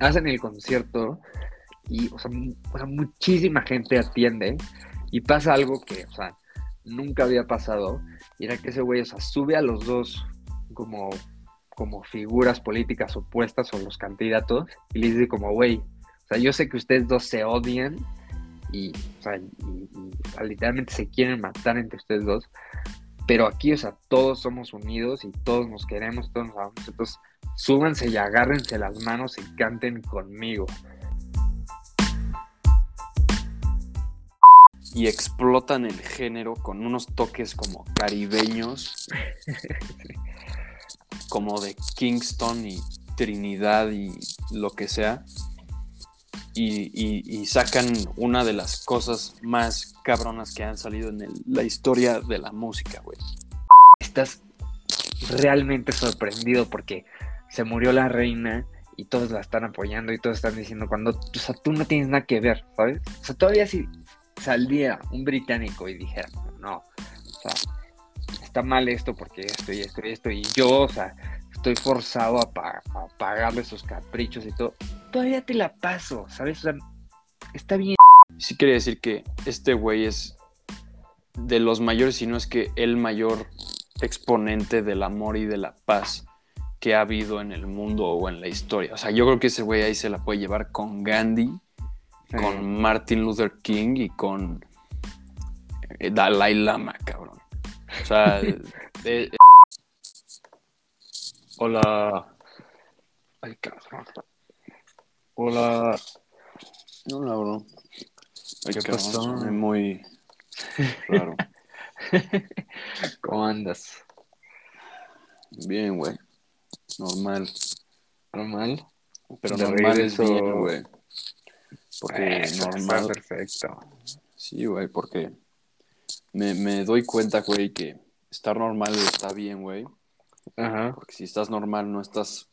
hacen el concierto y, o sea, muchísima gente atiende y pasa algo que, o sea, nunca había pasado, y era que ese güey, o sea, sube a los dos como, como figuras políticas opuestas o los candidatos y les dice como, güey, o sea, yo sé que ustedes dos se odian y, o sea, literalmente se quieren matar entre ustedes dos, pero aquí, o sea, todos somos unidos y todos nos queremos, todos nos amamos, entonces súbanse y agárrense las manos y canten conmigo. y explotan el género con unos toques como caribeños, como de Kingston y Trinidad y lo que sea. Y, sacan una de las cosas más cabronas que han salido en la historia de la música, güey. Estás realmente sorprendido porque se murió la reina y todos la están apoyando y todos están diciendo cuando, tú no tienes nada que ver, ¿sabes? O sea, todavía sí saldría un británico y dijera, no, o sea, está mal esto porque esto y esto y esto, y yo, o sea, estoy forzado a, pagarle sus caprichos y todo, todavía te la paso, ¿sabes? O sea, está bien. Sí quería decir que este güey es de los mayores, si no es que el mayor exponente del amor y de la paz que ha habido en el mundo o en la historia. O sea, yo creo que ese güey ahí se la puede llevar con Gandhi con Martin Luther King y con eh, Dalai Lama, cabrón. O sea, hola. Ay, cabrón. Hola. Hola, bro. Ay, ¿Qué pasó? muy raro. ¿Cómo andas? Bien, güey. Normal. ¿Normal? Pero normal es bien, güey. Porque normal. perfecto. Sí, güey, porque me, doy cuenta, güey, que estar normal está bien, güey. Ajá. Porque si estás normal, no estás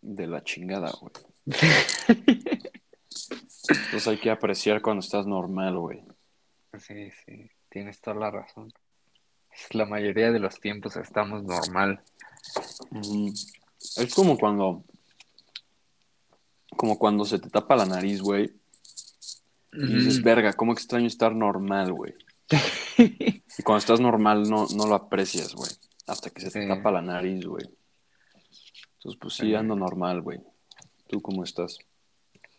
de la chingada, güey. Entonces hay que apreciar cuando estás normal, güey. Sí, sí, tienes toda la razón. La mayoría de los tiempos estamos normal. Es como cuando. Como cuando se te tapa la nariz, güey. Y dices, verga, ¿cómo extraño estar normal, güey? y cuando estás normal no, no lo aprecias, güey. Hasta que se te tapa la nariz, güey. Entonces, pues sí, ando normal, güey. ¿Tú cómo estás?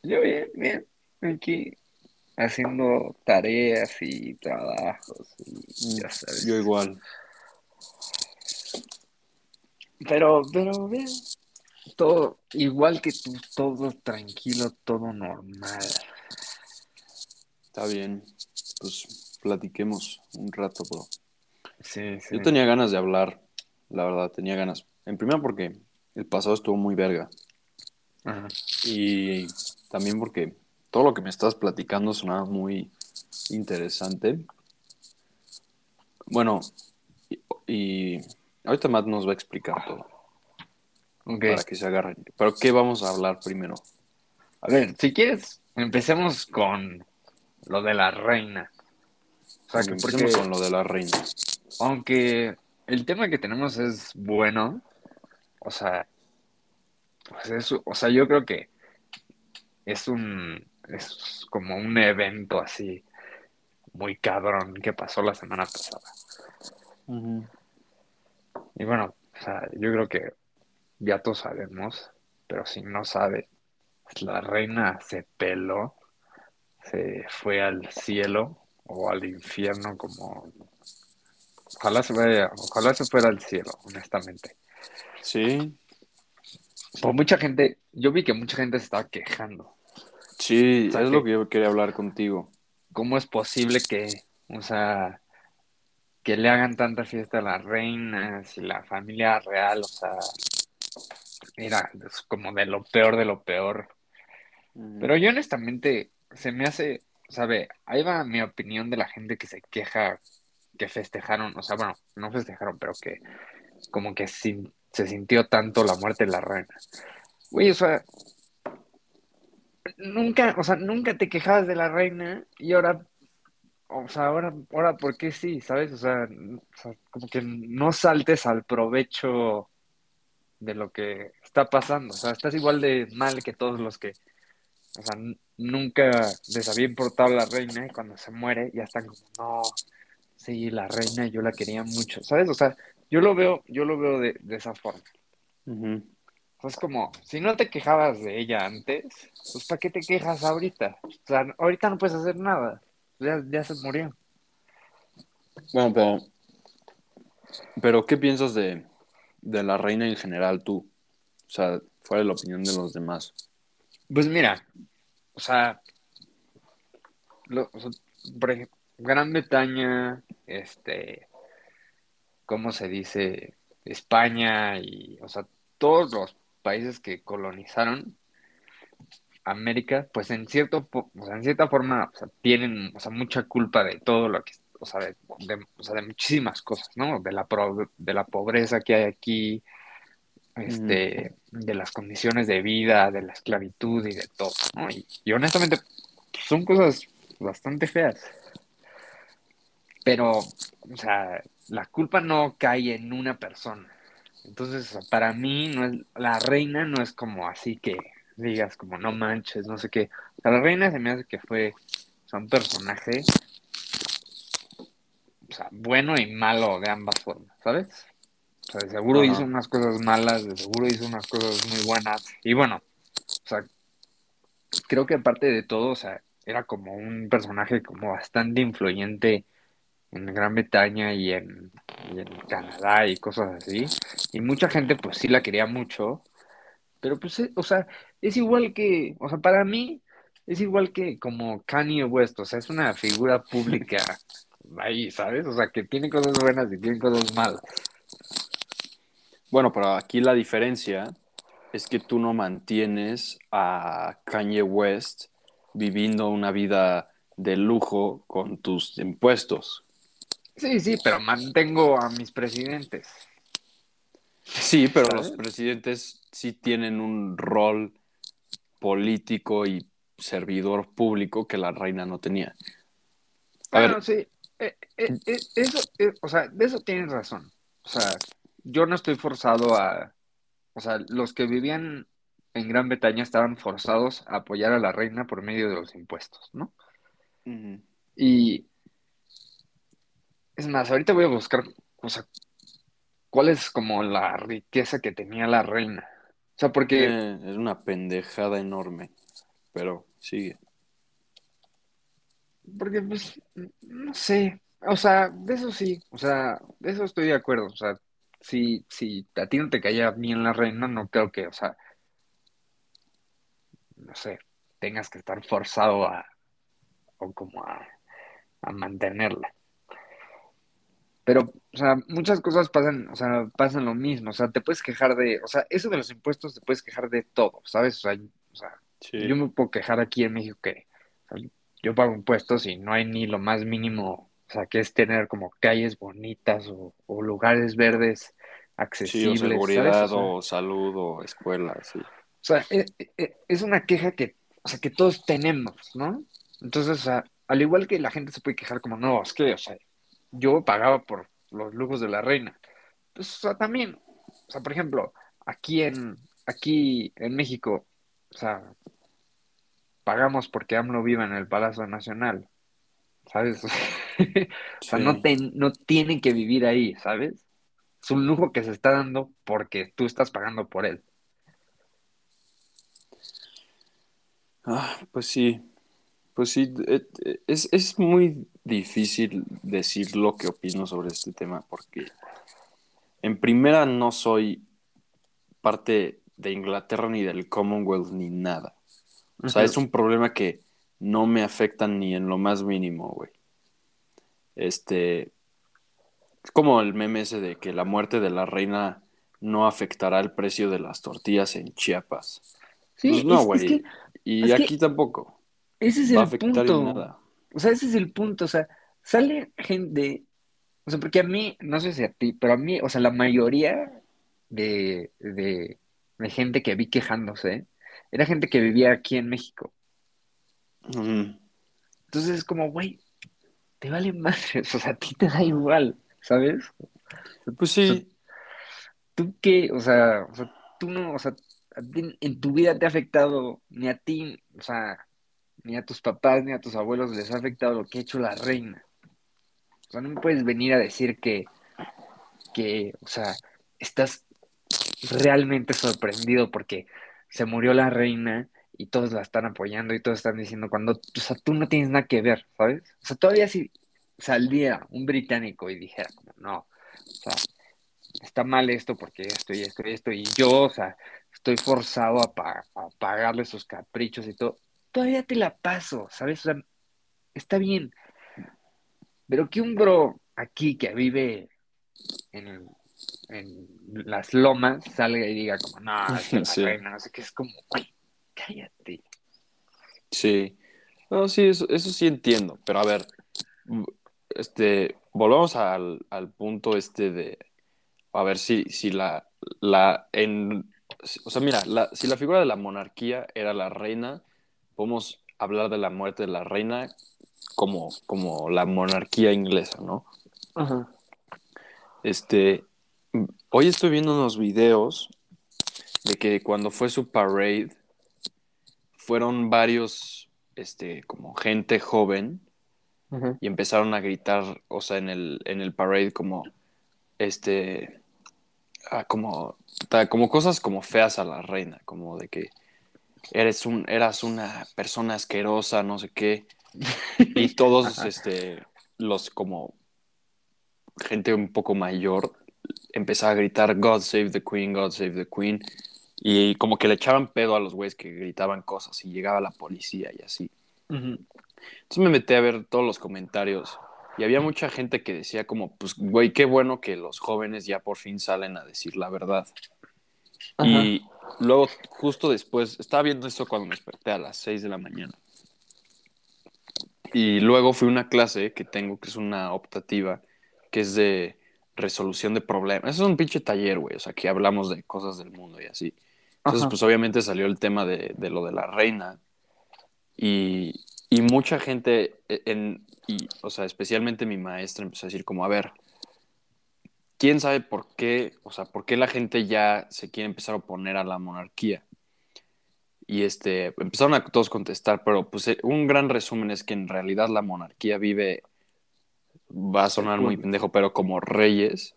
Yo bien, bien. Aquí haciendo tareas y trabajos. Y ya sabes. Yo igual. Pero, pero bien. Todo igual que tú, todo tranquilo, todo normal. Está bien. Pues platiquemos un rato, bro. Sí, sí. Yo tenía ganas de hablar, la verdad, tenía ganas. En primer porque el pasado estuvo muy verga. Ajá. Y también porque todo lo que me estás platicando sonaba muy interesante. Bueno, y, ahorita Matt nos va a explicar todo. Para que se agarren. Pero ¿qué vamos a hablar primero? A ver, si quieres, empecemos con lo de la reina. O sea, que porque, con lo de la reina. Aunque el tema que tenemos es bueno, o sea, pues o sea, yo creo que es un, es como un evento así muy cabrón que pasó la semana pasada. Y bueno, o sea, yo creo que ya todos sabemos, pero si no sabe, la reina se peló se fue al cielo o al infierno como ojalá se vaya, ojalá se fuera al cielo, honestamente. Sí. Por mucha gente, yo vi que mucha gente se estaba quejando. Sí, es lo que yo quería hablar contigo. ¿Cómo es posible que, o sea, que le hagan tanta fiesta a las reinas y la familia real, o sea, mira, es como de lo peor de lo peor. Pero yo honestamente, se me hace, sabe, ahí va mi opinión de la gente que se queja que festejaron, o sea, bueno, no festejaron, pero que como que se sintió tanto la muerte de la reina. Güey, o sea, nunca, o sea, nunca te quejabas de la reina y ahora, o sea, ahora, ahora, ¿por qué sí? ¿Sabes? O sea, como que no saltes al provecho de lo que está pasando. O sea, estás igual de mal que todos los que, o sea, nunca les había importado la reina y cuando se muere ya están como, no, sí, la reina yo la quería mucho, ¿sabes? O sea, yo lo veo, yo lo veo de, esa forma. Es como, si no te quejabas de ella antes, pues ¿para qué te quejas ahorita? O sea, ahorita no puedes hacer nada. Ya, ya se murió. Bueno, pero, pero ¿qué piensas de, de la reina en general tú? O sea, fuera de la opinión de los demás. Pues mira, o sea, por ejemplo, Gran Bretaña, este, ¿cómo se dice? España y, o sea, todos los países que colonizaron América, pues en cierto, en cierta forma, o sea, tienen, o sea, mucha culpa de todo lo que, o sea, de, o sea, de muchísimas cosas, ¿no? De la, de la pobreza que hay aquí, este, de las condiciones de vida, de la esclavitud y de todo, ¿no? Y, honestamente son cosas bastante feas. Pero, o sea, la culpa no cae en una persona. Entonces, para mí, no es, la reina no es como así que digas, como no manches, no sé qué. O sea, la reina se me hace que fue un personaje, o sea, bueno y malo de ambas formas, ¿sabes? O sea, de seguro hizo unas cosas malas, de seguro hizo unas cosas muy buenas. Y bueno, o sea, creo que aparte de todo, o sea, era como un personaje como bastante influyente en Gran Bretaña y en, Canadá y cosas así. Y mucha gente pues sí la quería mucho. Pero pues, eh, o sea, es igual que, o sea, para mí es igual que como Kanye West, o sea, es una figura pública ahí, ¿sabes? O sea, que tiene cosas buenas y tiene cosas malas. Bueno, pero aquí la diferencia es que tú no mantienes a Kanye West viviendo una vida de lujo con tus impuestos. Sí, sí, pero mantengo a mis presidentes. Sí, pero los presidentes sí tienen un rol político y servidor público que la reina no tenía. A bueno, sí, eh, eh, eh, eso, o sea, de eso tienes razón. O sea, yo no estoy forzado a, o sea, los que vivían en Gran Bretaña estaban forzados a apoyar a la reina por medio de los impuestos, ¿no? Y es más, ahorita voy a buscar, o sea, cuál es como la riqueza que tenía la reina. O sea, porque... Eh, es una pendejada enorme, pero sigue. Porque, pues, no sé, o sea, de eso sí, o sea, de eso estoy de acuerdo, o sea, si, si a ti no te caía bien la reina, no creo que, o sea, no sé, tengas que estar forzado a, o como a, a mantenerla. Pero, o sea, muchas cosas pasan, o sea, pasan lo mismo, o sea, te puedes quejar de, o sea, eso de los impuestos te puedes quejar de todo, ¿sabes? O sea, yo me puedo quejar aquí en México que yo pago impuestos y no hay ni lo más mínimo, o sea, que es tener como calles bonitas o, lugares verdes accesibles. Sí, o seguridad o, salud o escuelas, sí. O sea, e, e, e, es, una queja que, o sea, que todos tenemos, ¿no? Entonces, o sea, al igual que la gente se puede quejar como, no, es que, o sea, yo pagaba por los lujos de la reina. Pues, o sea, también, o sea, por ejemplo, aquí en, aquí en México, o sea, pagamos porque AMLO viva en el Palacio Nacional, ¿sabes? o sea, no, no tienen que vivir ahí, ¿sabes? Es un lujo que se está dando porque tú estás pagando por él. Ah, pues sí, pues sí, eh, eh, es, es muy difícil decir lo que opino sobre este tema porque en primera no soy parte de Inglaterra ni del Commonwealth ni nada. O sea, es un problema que no me afecta ni en lo más mínimo, güey. Este, es como el meme ese de que la muerte de la reina no afectará el precio de las tortillas en Chiapas. Sí, pues no, güey. y aquí tampoco. Ese es el punto. O sea, ese es el punto. O sea, sale gente. O sea, porque a mí, no sé si a ti, pero a mí, o sea, la mayoría de, de, gente que vi quejándose era gente que vivía aquí en México. Entonces es como, güey, te vale madres, o sea, a ti te da igual, ¿sabes? Pues sí. ¿Tú qué? O sea, tú no, o sea, en tu vida te ha afectado, ni a ti, o sea, ni a tus papás, ni a tus abuelos les ha afectado lo que ha hecho la reina. O sea, no me puedes venir a decir que, que, o sea, estás realmente sorprendido porque se murió la reina y todos la están apoyando y todos están diciendo cuando, o sea, tú no tienes nada que ver, ¿sabes? O sea, todavía si saldría un británico y dijera como, no, o sea, está mal esto porque esto y esto y esto, y yo, o sea, estoy forzado a, pagarle sus caprichos y todo, todavía te la paso, ¿sabes? O sea, está bien. Pero que un bro aquí que vive en, las lomas salga y diga como, no, es la reina, no sé qué, es como, cállate. Sí. No, sí, eso, eso sí entiendo, pero a ver, este, volvamos al, al punto este de, a ver si, si la, la, en, o sea, mira, si la figura de la monarquía era la reina, podemos hablar de la muerte de la reina como, como la monarquía inglesa, ¿no? Ajá. Este, hoy estoy viendo unos videos de que cuando fue su parade, fueron varios, este, como gente joven, y empezaron a gritar, o sea, en el, en el parade como, este, ah, como, como cosas como feas a la reina, como de que eres un, eras una persona asquerosa, no sé qué. Y todos, este, los como gente un poco mayor empezaba a gritar God save the Queen, God save the Queen. Y como que le echaban pedo a los güeyes que gritaban cosas y llegaba la policía y así. Entonces me metí a ver todos los comentarios y había mucha gente que decía como, pues, güey, qué bueno que los jóvenes ya por fin salen a decir la verdad. Y luego, justo después, estaba viendo esto cuando me desperté a las 6 de la mañana. Y luego fui a una clase que tengo, que es una optativa, que es de resolución de problemas. Eso es un pinche taller, güey. O sea, que hablamos de cosas del mundo y así. Entonces, pues obviamente salió el tema de, de lo de la reina. Y, y mucha gente, e, en, y, o sea, especialmente mi maestra empezó a decir como, a ver, quién sabe por qué, o sea, por qué la gente ya se quiere empezar a oponer a la monarquía. Y este, empezaron a todos contestar, pero pues eh, un gran resumen es que en realidad la monarquía vive, va a sonar muy pendejo, pero como reyes,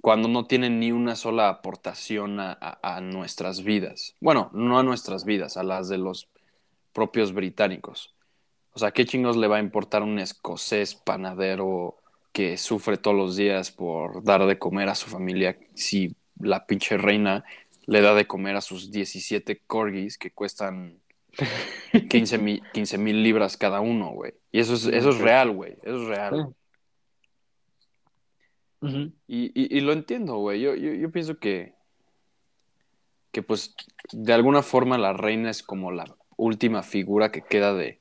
cuando no tienen ni una sola aportación a, a, nuestras vidas. Bueno, no a nuestras vidas, a las de los propios británicos. O sea, ¿qué chingos le va a importar un escocés panadero que sufre todos los días por dar de comer a su familia si la pinche reina le da de comer a sus 17 corgis que cuestan 15 mil libras cada uno, güey? Y eso es, eso es real, güey. Eso es real. y, lo entiendo, güey. Yo, yo, pienso que, que, pues, de alguna forma la reina es como la última figura que queda de,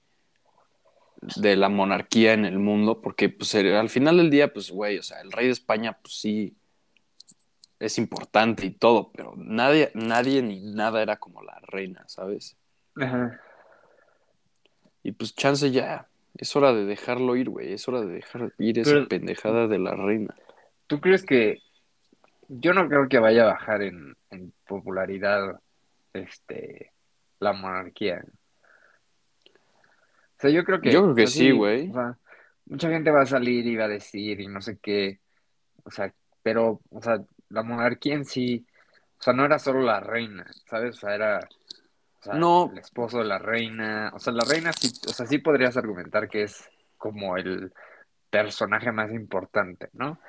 de la monarquía en el mundo, porque pues al final del día, pues güey, o sea, el rey de España, pues sí, es importante y todo, pero nadie, nadie ni nada era como la reina, ¿sabes? Ajá. Y pues chance ya, es hora de dejarlo ir, güey, es hora de dejar ir esa pendejada de la reina. ¿Tú crees que yo no creo que vaya a bajar en, en popularidad este la monarquía? Sea, yo creo que. Yo creo que sí, güey. O sea, mucha gente va a salir y va a decir y no sé qué. O sea, pero, o sea, la monarquía en sí, o sea, no era solo la reina, ¿sabes? O sea, era no. el esposo de la reina. O sea, la reina sí, o sea, sí podrías argumentar que es como el personaje más importante, ¿no?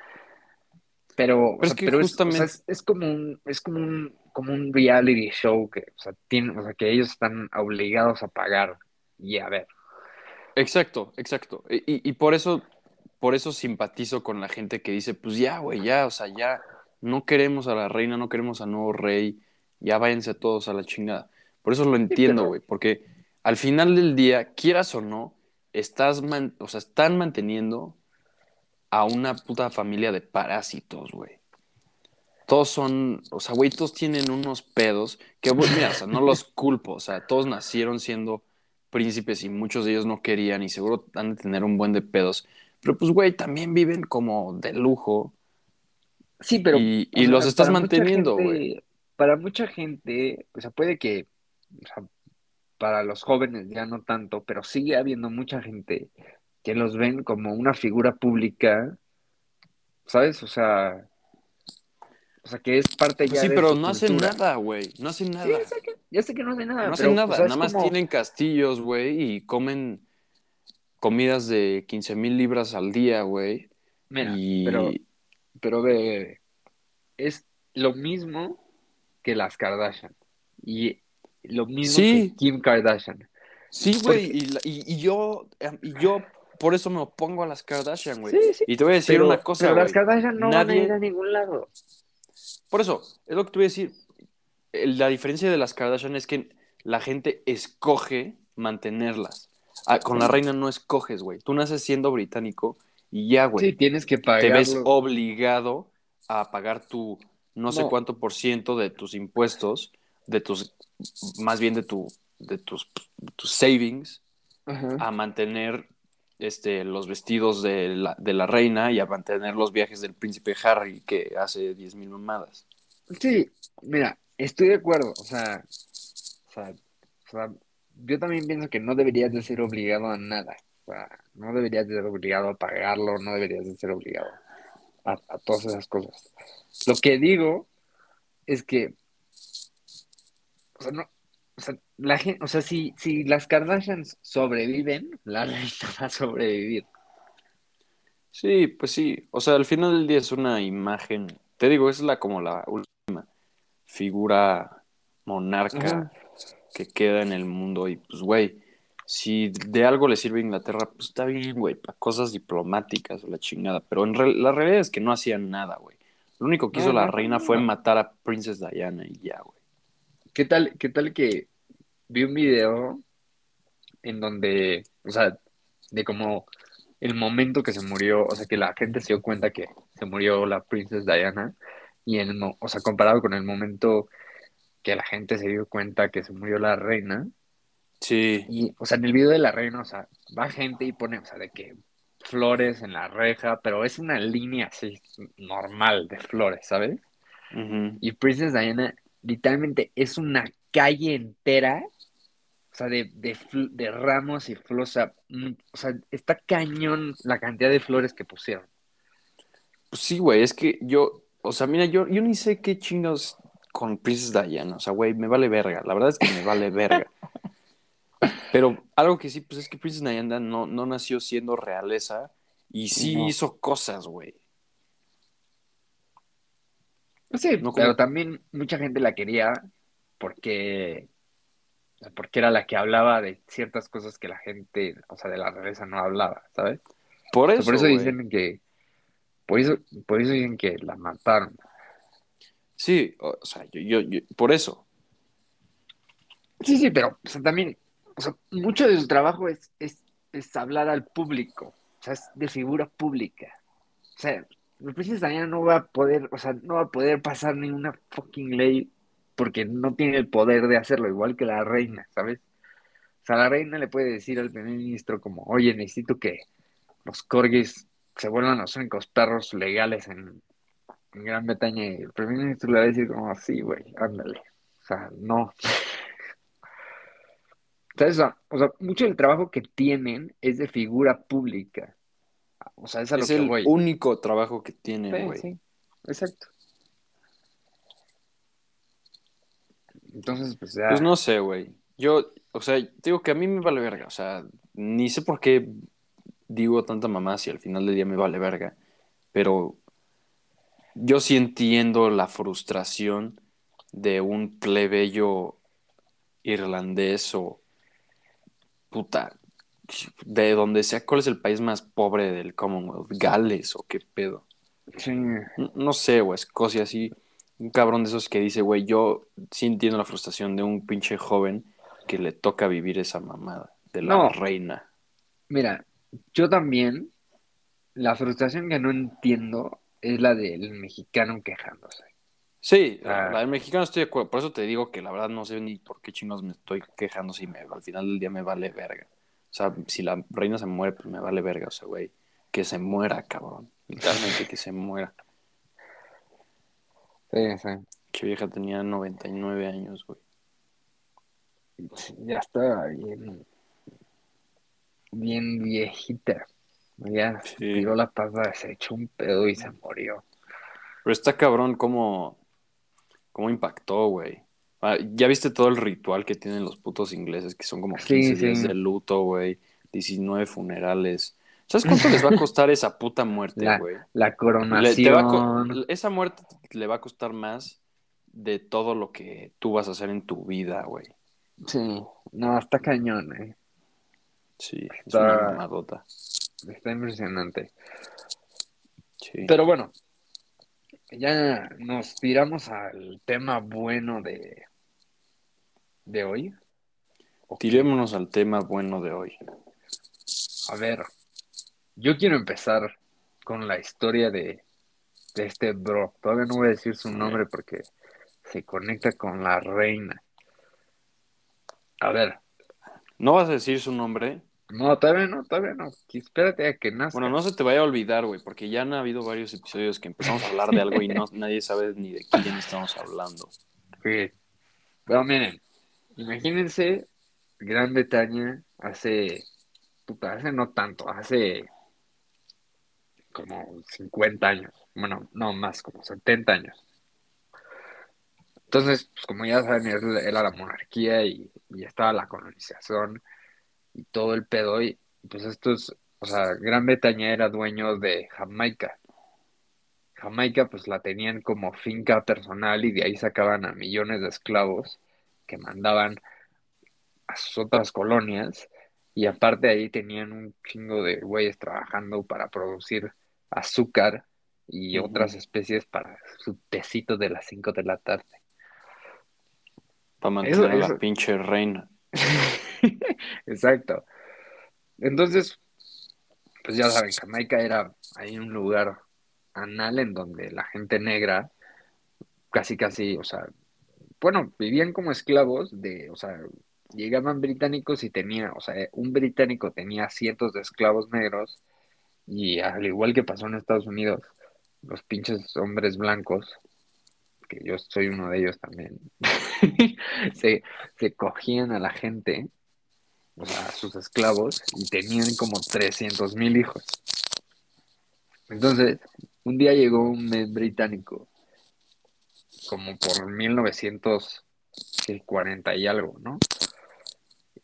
Pero, es, que justamente... es, como un, es como un, como un reality show que, o sea, tiene, o sea, que ellos están obligados a pagar y a ver. Exacto, exacto. Y, por eso, por eso simpatizo con la gente que dice, pues ya, güey, ya, o sea, ya no queremos a la reina, no queremos al nuevo rey, ya váyanse todos a la chingada. Por eso lo entiendo, güey, porque al final del día, quieras o no, estás, o sea, están manteniendo a una puta familia de parásitos, güey. Todos son, o sea, güey, todos tienen unos pedos que, mira, o sea, no los culpo, o sea, todos nacieron siendo príncipes y muchos de ellos no querían y seguro han de tener un buen de pedos. Pero pues, güey, también viven como de lujo. Sí, pero... Y, los estás manteniendo, güey. para mucha gente, o sea, puede que, o sea, para los jóvenes ya no tanto, pero sigue habiendo mucha gente que los ven como una figura pública, ¿sabes? O sea, o sea, que es parte ya Sí, de pero no hacen cultura. nada, güey. No hacen nada. Sí, ya sé que, ya sé que no hacen nada, No pero, hacen nada. nada más como- tienen castillos, güey, y comen comidas de 15 mil libras al día, güey. Mira, y... pero, pero ve, es lo mismo que las Kardashian y lo mismo Sí. que Kim Kardashian. Sí, güey, Porque- y, y- y yo, y yo por eso me opongo a las Kardashian, güey. Sí, sí. Y te voy a decir Pero, una cosa, pero las. Kardashian no van a ir a ningún lado. Por eso, es lo que te voy a decir. La diferencia de las Kardashian es que la gente escoge mantenerlas. Ah, con la reina no escoges, güey. Tú naces siendo británico y ya, güey. Sí, tienes que te pagarlo. ves obligado a pagar tu no sé cuánto por ciento de tus impuestos, de tus, más bien de tu, de tus, tus savings, Ajá. a mantener este, los vestidos de la, de la reina y a mantener los viajes del príncipe Harry que hace 10.000 mamadas. Sí, mira, estoy de acuerdo. O sea, o sea, yo también pienso que no deberías de ser obligado a nada. O sea, no deberías de ser obligado a pagarlo, no deberías de ser obligado a, a todas esas cosas. Lo que digo es que, o sea, no, o sea, la gente, o sea, si, si las Kardashians sobreviven, la reina va a sobrevivir. Sí, pues sí. O sea, al final del día es una imagen. Te digo, es la como la última figura monarca Ajá. que queda en el mundo. Y pues, güey, si de algo le sirve a Inglaterra, pues está bien, güey, para cosas diplomáticas o la chingada. Pero en re- la realidad es que no hacían nada, güey. Lo único que hizo la reina fue matar a Princess Diana y ya, güey. ¿Qué tal, qué tal que vi un video en donde, o sea, de como el momento que se murió, o sea, que la gente se dio cuenta que se murió la Princess Diana, y mo- o sea, comparado con el momento que la gente se dio cuenta que se murió la reina, Sí. y, o sea, en el video de la reina, o sea, va gente y pone, o sea, de que flores en la reja, pero es una línea así normal de flores, ¿sabes? Y Princess Diana literalmente es una calle entera, o sea, de, de, de ramos y flores, o sea, mm, o sea, está cañón la cantidad de flores que pusieron. Pues sí, güey, es que yo, o sea, mira, yo, yo ni sé qué chingados con Princess Diana, o sea, güey, me vale verga, la verdad es que me vale verga. Pero algo que sí, pues es que Princess Diana no, no nació siendo realeza y sí No. hizo cosas, güey. Sí, No como- pero también mucha gente la quería porque, porque era la que hablaba de ciertas cosas que la gente, o sea, de la realeza no hablaba, ¿sabes? Por O sea, eso, por eso dicen que, por eso, por eso dicen que la mataron. Sí, o o sea, yo, yo, yo- por eso. Sí, sí, pero o sea, también, o sea, mucho de su trabajo es, es, es hablar al público, o sea, es de figura pública. O sea, la princesa Diana no va a poder, o sea, no va a poder pasar ninguna fucking ley porque no tiene el poder de hacerlo, igual que la reina, ¿sabes? O sea, la reina le puede decir al primer ministro como, oye, necesito que los corgis se vuelvan los únicos perros legales en, Gran Bretaña y el primer ministro le va a decir como, sí, güey, ándale. O sea, no. ¿Sabes? O sea, mucho del trabajo que tienen es de figura pública. O sea, es a lo Es que el voy. único trabajo que tienen, Sí, güey. sí, exacto. Entonces, pues ya. Pues no sé, güey. Yo, o sea, digo que a mí me vale verga. O sea, ni sé por qué digo tanta mamá si al final del día me vale verga. Pero yo sí entiendo la frustración de un plebeyo irlandés o puta, de donde sea, ¿cuál es el país más pobre del Commonwealth? ¿Gales o qué pedo? Sí. No, no sé, güey, Escocia, así, un cabrón de esos que dice, güey, yo sí entiendo la frustración de un pinche joven que le toca vivir esa mamada de la No. reina. Mira, yo también, la frustración que no entiendo es la del mexicano quejándose. Sí, Ah. la, la del mexicano estoy de acuerdo, por eso te digo que la verdad no sé ni por qué chinos me estoy quejando si me, al final del día me vale verga. O sea, si la reina se muere, pues me vale verga, o sea, güey, que se muera, cabrón. Literalmente que se muera. Sí, sí. Che vieja tenía 99 años, güey. Ya estaba bien, bien viejita. Ya Sí. tiró la papa, se echó un pedo y se murió. Pero está cabrón cómo, cómo impactó, güey. Ah, ya viste todo el ritual que tienen los putos ingleses, que son como Sí, 15 días de luto, güey. 19 funerales. ¿Sabes cuánto les va a costar esa puta muerte, La, güey? la coronación. esa muerte le va a costar más de todo lo que tú vas a hacer en tu vida, güey. Sí, no, está cañón, eh. Sí, es Está- una mamadota. Está impresionante. Sí. Pero bueno, ya nos tiramos al tema bueno de, de hoy. Tirémonos al tema bueno de hoy. A ver, yo quiero empezar con la historia de, de este bro. Todavía no voy a decir su nombre porque se conecta con la reina. A ver, ¿No vas a decir su nombre? no, todavía no, todavía no. Espérate a que nazca. Bueno, no se te vaya a olvidar, güey, porque ya han habido varios episodios que empezamos a hablar de algo y no, nadie sabe ni de quién estamos hablando. Sí. Pero miren, imagínense Gran Bretaña hace, puta, hace no tanto, hace como 50 años, bueno, no más, como 70 años. Entonces, pues como ya saben, era la monarquía y, y estaba la colonización y todo el pedo y pues estos, o sea, Gran Bretaña era dueño de Jamaica. Jamaica pues la tenían como finca personal y de ahí sacaban a millones de esclavos que mandaban a sus otras colonias y aparte ahí tenían un chingo de güeyes trabajando para producir azúcar y otras especies para su tecito de las 5 de la tarde. Para mantener a eso- la pinche reina. Exacto. Entonces, pues ya saben, Jamaica era ahí un lugar anal en donde la gente negra casi casi, o sea, bueno, vivían como esclavos de, o sea, llegaban británicos y tenía, o sea, un británico tenía cientos de esclavos negros y al igual que pasó en Estados Unidos, los pinches hombres blancos, que yo soy uno de ellos también, se, se cogían a la gente, o sea, a sus esclavos, y tenían como 300 mil hijos. Entonces, un día llegó un británico, como por 1940 y algo, ¿no?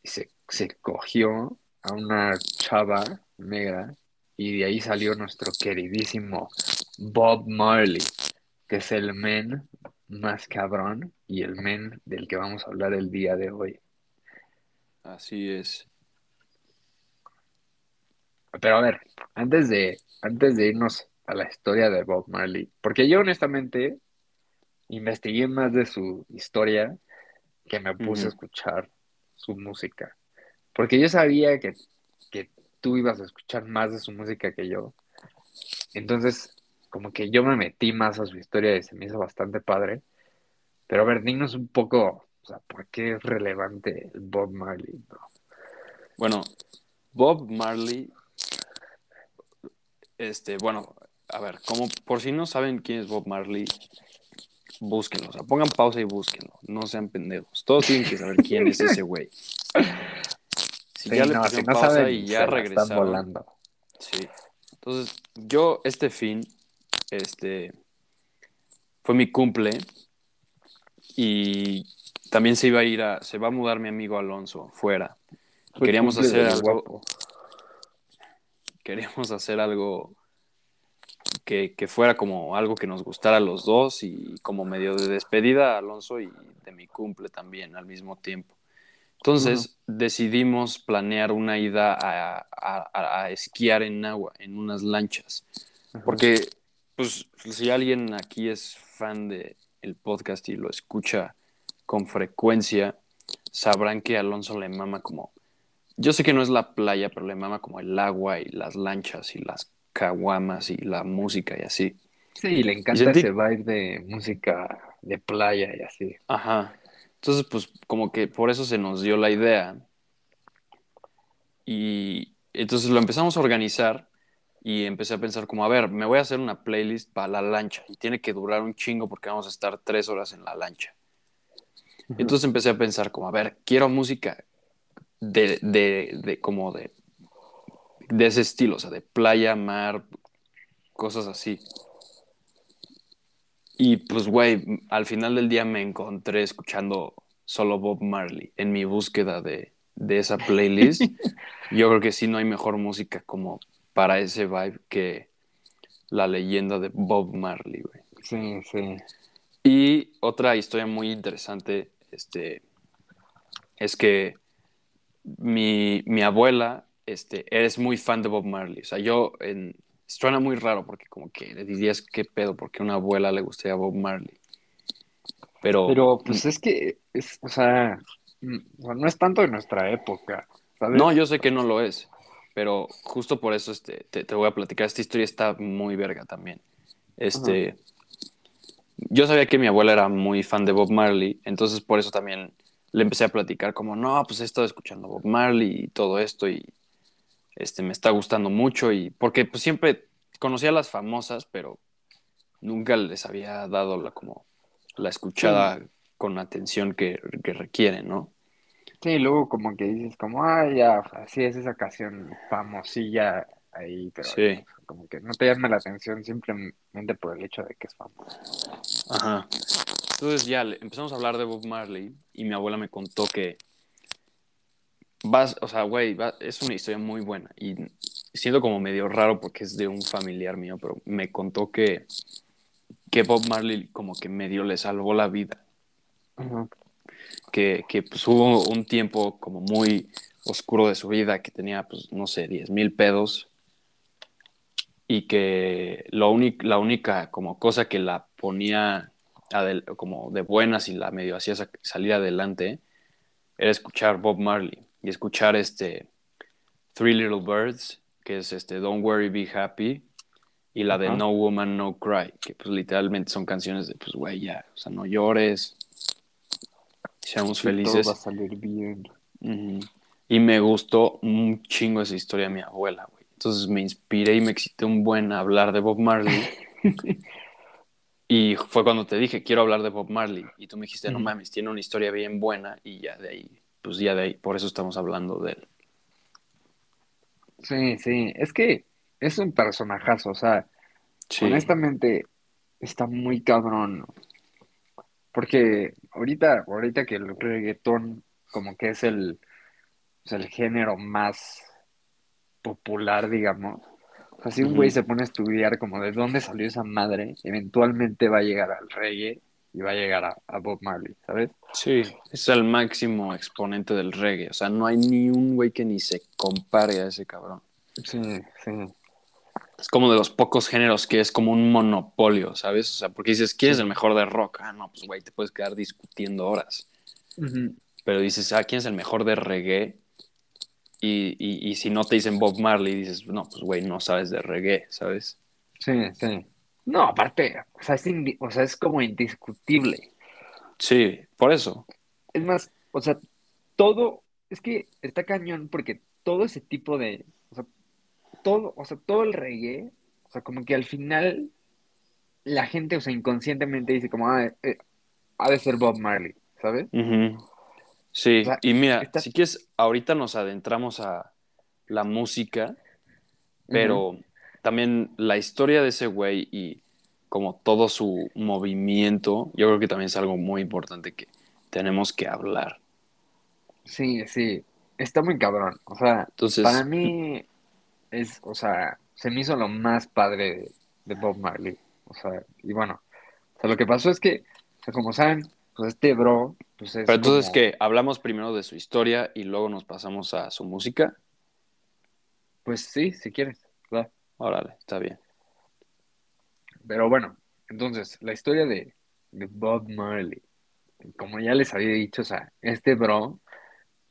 Y se, se cogió a una chava negra y de ahí salió nuestro queridísimo Bob Marley, que es el men más cabrón y el men del que vamos a hablar el día de hoy. Así es. Pero a ver, antes de, antes de irnos a la historia de Bob Marley, porque yo honestamente investigué más de su historia que me puse a escuchar su música. Porque yo sabía que, que tú ibas a escuchar más de su música que yo. Entonces, como que yo me metí más a su historia y se me hizo bastante padre. Pero a ver, dinos un poco, o sea, ¿por qué es relevante el Bob Marley, bro? Bueno, Bob Marley, este, bueno, a ver, como por si no saben quién es Bob Marley, búsquenlo, o sea, pongan pausa y búsquenlo, no sean pendejos. Todos tienen que saber quién es ese güey. Si Sí, ya le no, pusieron si no pausa saben, y ya están regresaron. volando. Sí. Entonces, yo este fin, este, fue mi cumple y también se iba a ir a, se va a mudar mi amigo Alonso fuera. Fue Queríamos hacer algo, guapo. queríamos hacer algo que, que fuera como algo que nos gustara a los dos y como medio de despedida a Alonso y de mi cumple también al mismo tiempo. Entonces decidimos planear una ida a, a- a esquiar en agua, en unas lanchas. Porque, pues, si alguien aquí es fan de el podcast y lo escucha con frecuencia, sabrán que Alonso le mama como. Yo sé que no es la playa, pero le mama como el agua y las lanchas y las caguamas y la música y así. Sí, le encanta sentí- ese vibe de música de playa y así. Ajá. Entonces, pues, como que por eso se nos dio la idea. Y entonces lo empezamos a organizar, y empecé a pensar como, a ver, me voy a hacer una playlist para la lancha y tiene que durar un chingo porque vamos a estar tres horas en la lancha. Entonces empecé a pensar como, a ver, quiero música de, de, de como de, de ese estilo, o sea, de playa, mar, cosas así. Y pues, güey, al final del día me encontré escuchando solo Bob Marley en mi búsqueda de, de esa playlist. Yo creo que sí no hay mejor música como para ese vibe que la leyenda de Bob Marley, güey. Sí, sí. Y otra historia muy interesante este, es que mi, mi abuela este, es muy fan de Bob Marley. O sea, yo, en, suena muy raro porque como que le dirías qué pedo, porque a una abuela le gustaría Bob Marley. Pero, Pero pues es que, es, o sea, no es tanto de nuestra época, ¿sabes? No, yo sé que no lo es, pero justo por eso este, te, te voy a platicar. Esta historia está muy verga también. Este, yo sabía que mi abuela era muy fan de Bob Marley, entonces por eso también le empecé a platicar como, no, pues he estado escuchando Bob Marley y todo esto y este, me está gustando mucho y porque pues siempre conocía a las famosas, pero nunca les había dado la como la escuchada con atención que, que requieren, ¿no? Sí, luego como que dices como, ah, ya, así es esa canción famosilla ahí, pero Sí. como que no te llama la atención simplemente por el hecho de que es famoso. Ajá. Entonces ya empezamos a hablar de Bob Marley y mi abuela me contó que vas, o sea, güey, va- es una historia muy buena. Y siento como medio raro porque es de un familiar mío, pero me contó que, que Bob Marley como que medio le salvó la vida, que, que pues, hubo un tiempo como muy oscuro de su vida, que tenía, pues, no sé, 10 mil pedos. Y que lo la única como cosa que la ponía como de buenas y la medio hacía sa- salir adelante era escuchar Bob Marley y escuchar este Three Little Birds, que es este Don't Worry, Be Happy, y la de. No Woman, No Cry, que pues literalmente son canciones de pues güey ya, o sea, no llores, seamos Y todo felices. va a salir bien. Y me gustó un chingo esa historia de mi abuela, güey. Entonces me inspiré y me excité un buen a hablar de Bob Marley. y fue cuando te dije, quiero hablar de Bob Marley. Y tú me dijiste, no mames, tiene una historia bien buena. Y ya de ahí, pues ya de ahí, por eso estamos hablando de él. Sí, sí, es que es un personajazo, o sea, Sí. honestamente está muy cabrón. Porque ahorita, ahorita que el reggaetón como que es el, o sea, el género más popular, digamos. O sea, si un güey se pone a estudiar como de dónde salió esa madre, eventualmente va a llegar al reggae y va a llegar a, a Bob Marley, ¿sabes? Sí, es el máximo exponente del reggae. O sea, no hay ni un güey que ni se compare a ese cabrón. Sí, sí. Es como de los pocos géneros que es como un monopolio, ¿sabes? O sea, porque dices, ¿quién es el mejor de rock? Ah, no, pues güey, te puedes quedar discutiendo horas. Pero dices, ah, ¿quién es el mejor de reggae? Y, y, y si no te dicen Bob Marley, dices, no, pues güey, no sabes de reggae, ¿sabes? Sí, sí. No, aparte, o sea, es, o sea, es como indiscutible. Sí, por eso. Es más, o sea, todo, es que está cañón porque todo ese tipo de, o sea, todo, o sea, todo el reggae, o sea, como que al final la gente, o sea, inconscientemente dice como, ah, eh, ha de ser Bob Marley, ¿sabes? Sí, O sea, y mira, está- si quieres, ahorita nos adentramos a la música, pero también la historia de ese güey y como todo su movimiento, yo creo que también es algo muy importante que tenemos que hablar. Sí, sí, está muy cabrón. O sea, Entonces, para mí es, o sea, se me hizo lo más padre de, de Bob Marley. O sea, y bueno, o sea, lo que pasó es que, o sea, como saben, pues este bro, pues es pero entonces como- que hablamos primero de su historia y luego nos pasamos a su música. Pues sí, si quieres. Órale, está bien. Pero bueno, entonces, la historia de, de Bob Marley, como ya les había dicho, o sea, este bro, o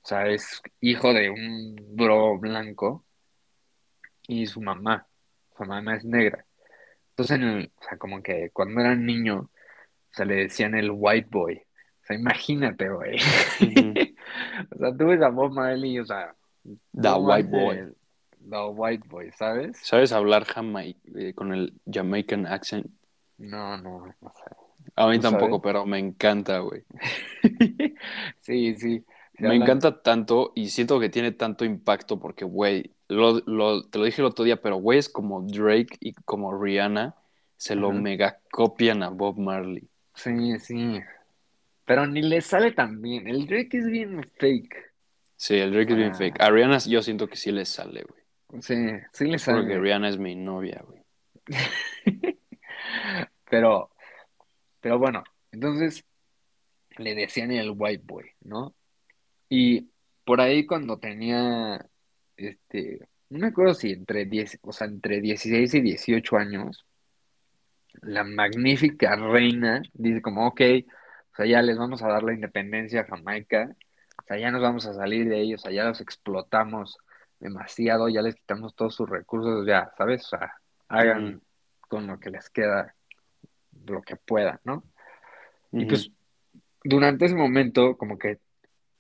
sea, es hijo de un bro blanco y su mamá, su mamá es negra. Entonces, en el- o sea, como que cuando era niño, o sea, le decían el white boy. O sea, imagínate, güey. O sea, tú ves a Bob Marley, o sea, The white boy. The White Boy, ¿sabes? ¿Sabes hablar jamai eh, con el Jamaican accent? No, no, no sé. A mí ¿Tú tampoco, sabes? pero me encanta, güey. sí, sí. Me hablan- encanta tanto y siento que tiene tanto impacto porque, güey, lo, lo- te lo dije el otro día, pero güey es como Drake y como Rihanna se lo Ajá. mega copian a Bob Marley. Sí, sí. Pero ni le sale tan bien. El Drake es bien fake. Sí, el Drake es bien Ah. fake. A Rihanna yo siento que sí le sale, güey. Sí, sí le Porque sale. Rihanna es mi novia, güey. Pero, pero bueno, entonces le decían el white boy, ¿no? Y por ahí cuando tenía, este, no me acuerdo si entre 10, o sea, entre 16 y 18 años, la magnífica reina dice como, ok, o sea, ya les vamos a dar la independencia a Jamaica, o sea, ya nos vamos a salir de ellos, o sea, ya los explotamos demasiado, ya les quitamos todos sus recursos, ya, ¿sabes? O sea, hagan con lo que les queda lo que puedan, ¿no? Y pues durante ese momento, como que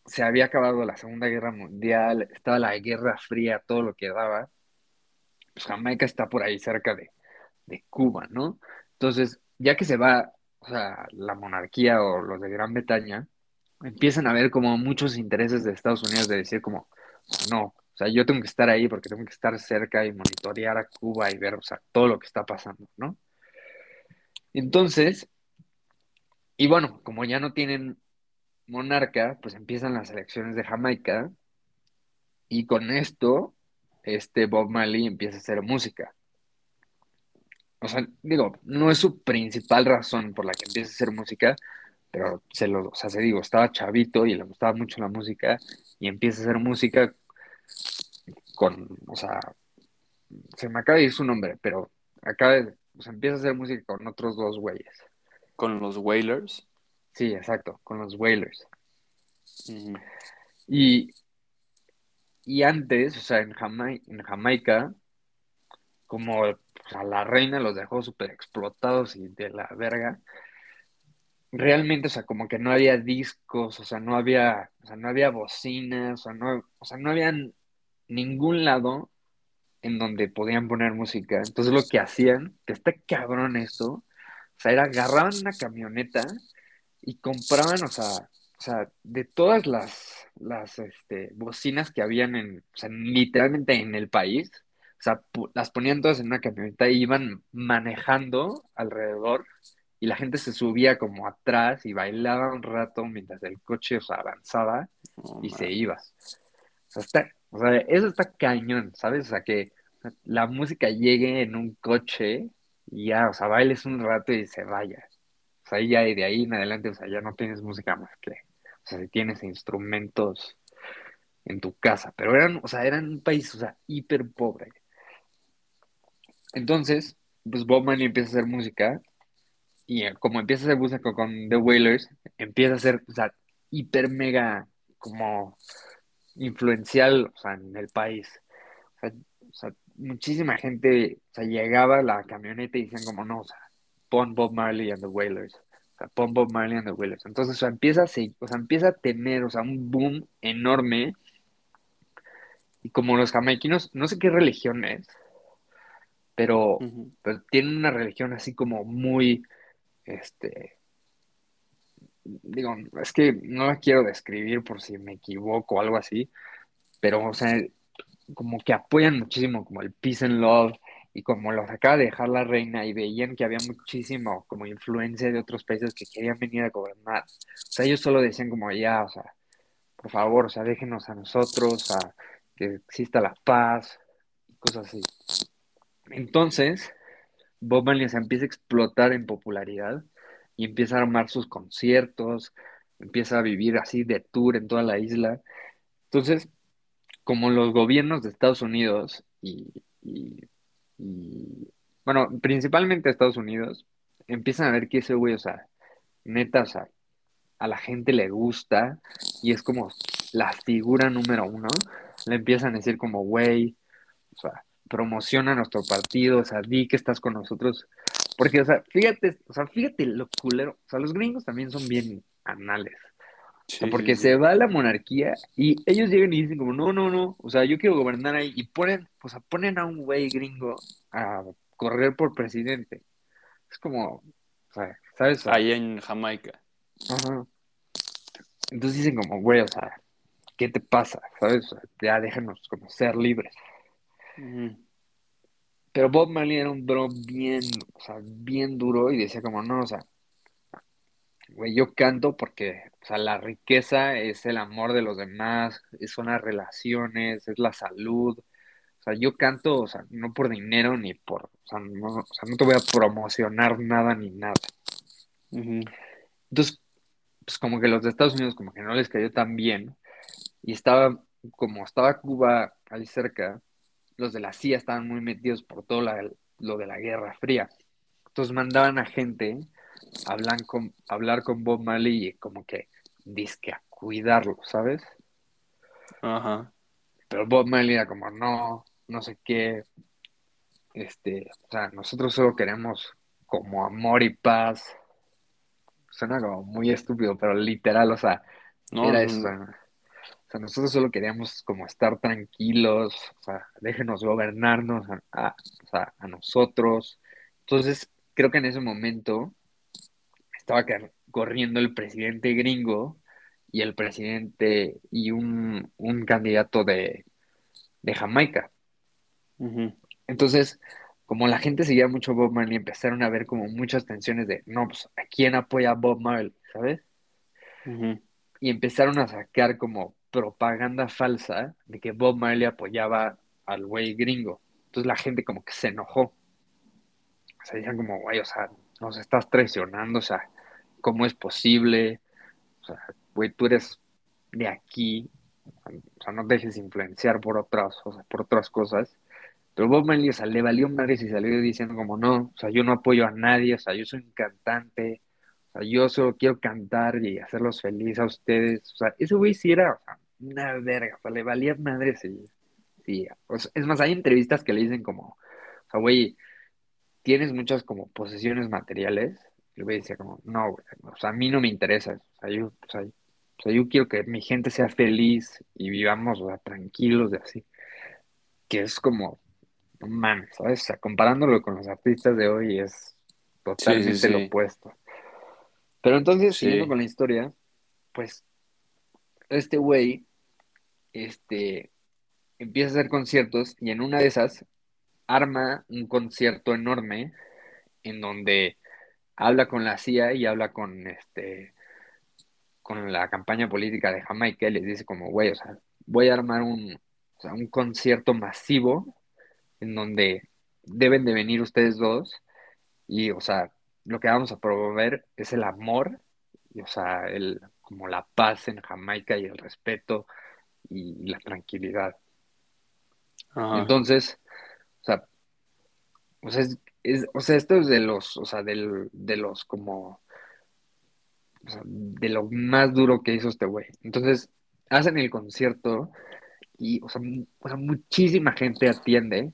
se había acabado la Segunda Guerra Mundial, estaba la Guerra Fría, todo lo que daba. Pues Jamaica está por ahí cerca de, de Cuba, ¿no? Entonces, ya que se va, o sea, la monarquía o los de Gran Bretaña, empiezan a ver como muchos intereses de Estados Unidos de decir como, no, sea, yo tengo que estar ahí porque tengo que estar cerca y monitorear a Cuba y ver, o sea, todo lo que está pasando, ¿no? Entonces, y bueno, como ya no tienen monarca, pues empiezan las elecciones de Jamaica y con esto, este Bob Marley empieza a hacer música. O sea, digo, no es su principal razón por la que empieza a hacer música, pero se lo, o sea, se digo, estaba chavito y le gustaba mucho la música y empieza a hacer música con, o sea, se me acaba de ir su nombre, pero acaba de, o sea, empieza a hacer música con otros dos güeyes. Con los Wailers. Sí, exacto, con los Wailers. Ujú. Y, y antes, o sea, en, Jamai- en Jamaica, como o sea, la reina los dejó súper explotados y de la verga, realmente, o sea, como que no había discos, o sea, no había, o sea, no había bocinas, o sea, no, o sea, no había ningún lado en donde podían poner música. Entonces lo que hacían, que está cabrón esto, o sea, era agarraban una camioneta y compraban, o sea, o sea, de todas las, las este, bocinas que habían en, o sea, literalmente en el país, o sea, las ponían todas en una camioneta y iban manejando alrededor y la gente se subía como atrás y bailaba un rato mientras el coche, o sea, avanzaba y se iba. O sea, está, o sea, eso está cañón, ¿sabes? O sea, que la música llegue en un coche y ya, o sea, bailes un rato y se vaya. O sea, ya de ahí en adelante, o sea, ya no tienes música más que, o sea, si tienes instrumentos en tu casa, pero eran, o sea, eran un país, o sea, hiper pobre. Entonces, pues Bob empieza a hacer música y eh, como empieza a hacer música con, The Wailers, empieza a ser, o sea, hiper mega como influencial, o sea, en el país. O sea, o sea, muchísima gente, o sea, llegaba a la camioneta y decían como, no, o sea, pon Bob Marley and the Wailers. O sea, pon Bob Marley and the Wailers. Entonces, o sea, empieza a, o sea, empieza a tener, o sea, un boom enorme. Y como los jamaiquinos, no sé qué religión es, pero, pero tienen una religión así como muy, este, digo, es que no la quiero describir por si me equivoco o algo así, pero, o sea, como que apoyan muchísimo como el peace and love y como los acaba de dejar la reina y veían que había muchísimo como influencia de otros países que querían venir a gobernar. O sea, ellos solo decían como ya, o sea, por favor, o sea, déjenos a nosotros, a que exista la paz y cosas así. Entonces, Bob Marley se empieza a explotar en popularidad y empieza a armar sus conciertos, empieza a vivir así de tour en toda la isla. Entonces, como los gobiernos de Estados Unidos y, bueno, principalmente Estados Unidos, empiezan a ver que ese güey, o sea, neta, o sea, a la gente le gusta y es como la figura número uno, le empiezan a decir como, güey, o sea, promociona nuestro partido, o sea, di que estás con nosotros, porque, o sea, fíjate, o sea, fíjate lo culero, o sea, los gringos también son bien anales, O sea, Sí, porque sí, se va la monarquía y ellos llegan y dicen como, no, no, no, o sea, yo quiero gobernar ahí y ponen, o sea, ponen a un güey gringo a correr por presidente. Es como, o sea, ¿sabes? Ahí en Jamaica. ajá. Entonces dicen como, güey, o sea, ¿qué te pasa? ¿Sabes? O sea, ya déjanos como ser libres. Ujú. Pero Bob Marley era un bro bien, o sea, bien duro y decía como, no, o sea, güey, yo canto porque, o sea, la riqueza es el amor de los demás, es- son las relaciones, es la salud. O sea, yo canto, o sea, no por dinero ni por, o sea, no, o sea, no te voy a promocionar nada ni nada. Entonces, pues como que los de Estados Unidos como que no les cayó tan bien y estaba, como estaba Cuba ahí cerca, los de la CIA estaban muy metidos por todo la- lo de la Guerra Fría. Entonces mandaban a gente a hablar con, a hablar con Bob Marley y como que dizque a cuidarlo, ¿sabes? Ajá. Pero Bob Marley era como, no, no sé qué, este, o sea, nosotros solo queremos como amor y paz. Suena como muy estúpido, pero literal, o sea, No, era eso. No. O sea, nosotros solo queríamos como estar tranquilos, o sea, déjenos gobernarnos a, a- o sea, a nosotros. Entonces, creo que en ese momento estaba corriendo el presidente gringo y el presidente y un, un candidato de, de Jamaica. Entonces, como la gente seguía mucho a Bob Marley, empezaron a ver como muchas tensiones de, no, pues, ¿a quién apoya a Bob Marley? ¿Sabes? Y empezaron a sacar como propaganda falsa de que Bob Marley apoyaba al güey gringo. Entonces la gente como que se enojó. O sea, decían como, güey, o sea, nos estás traicionando, o sea, ¿cómo es posible? O sea, güey, tú eres de aquí, o sea, no dejes influenciar por otras, o sea, por otras cosas. Pero Bob Marley, o sea, le valió madres y salió diciendo como, no, o sea, yo no apoyo a nadie, o sea, yo soy un cantante, o sea, yo solo quiero cantar y hacerlos felices a ustedes. O sea, ese güey sí era, o sea, una verga, o sea, le valía madres y, sí. O sea, es más, hay entrevistas que le dicen como, o sea, güey, tienes muchas como posesiones materiales. Y el güey decía como, no, güey, o sea, a mí no me interesa, o sea, yo, o sea, o sea, yo quiero que mi gente sea feliz y vivamos, o sea, tranquilos de así. Que es como, no mames, ¿sabes? O sea, comparándolo con los artistas de hoy es Sí, totalmente sí, lo sí. opuesto. Pero entonces, Sí. siguiendo con la historia, pues este güey, este, empieza a hacer conciertos y en una de esas arma un concierto enorme en donde habla con la CIA y habla con este, con la campaña política de Jamaica y les dice como, güey, o sea, voy a armar un, o sea, un concierto masivo en donde deben de venir ustedes dos y, o sea, lo que vamos a promover es el amor y, o sea, el, como la paz en Jamaica y el respeto y la tranquilidad. Ajá. Entonces, o sea, o sea, es, es- o sea, esto es de los, o sea, del, de los como, o sea, de lo más duro que hizo este güey. Entonces, hacen el concierto y, o sea, mu- o sea, muchísima gente atiende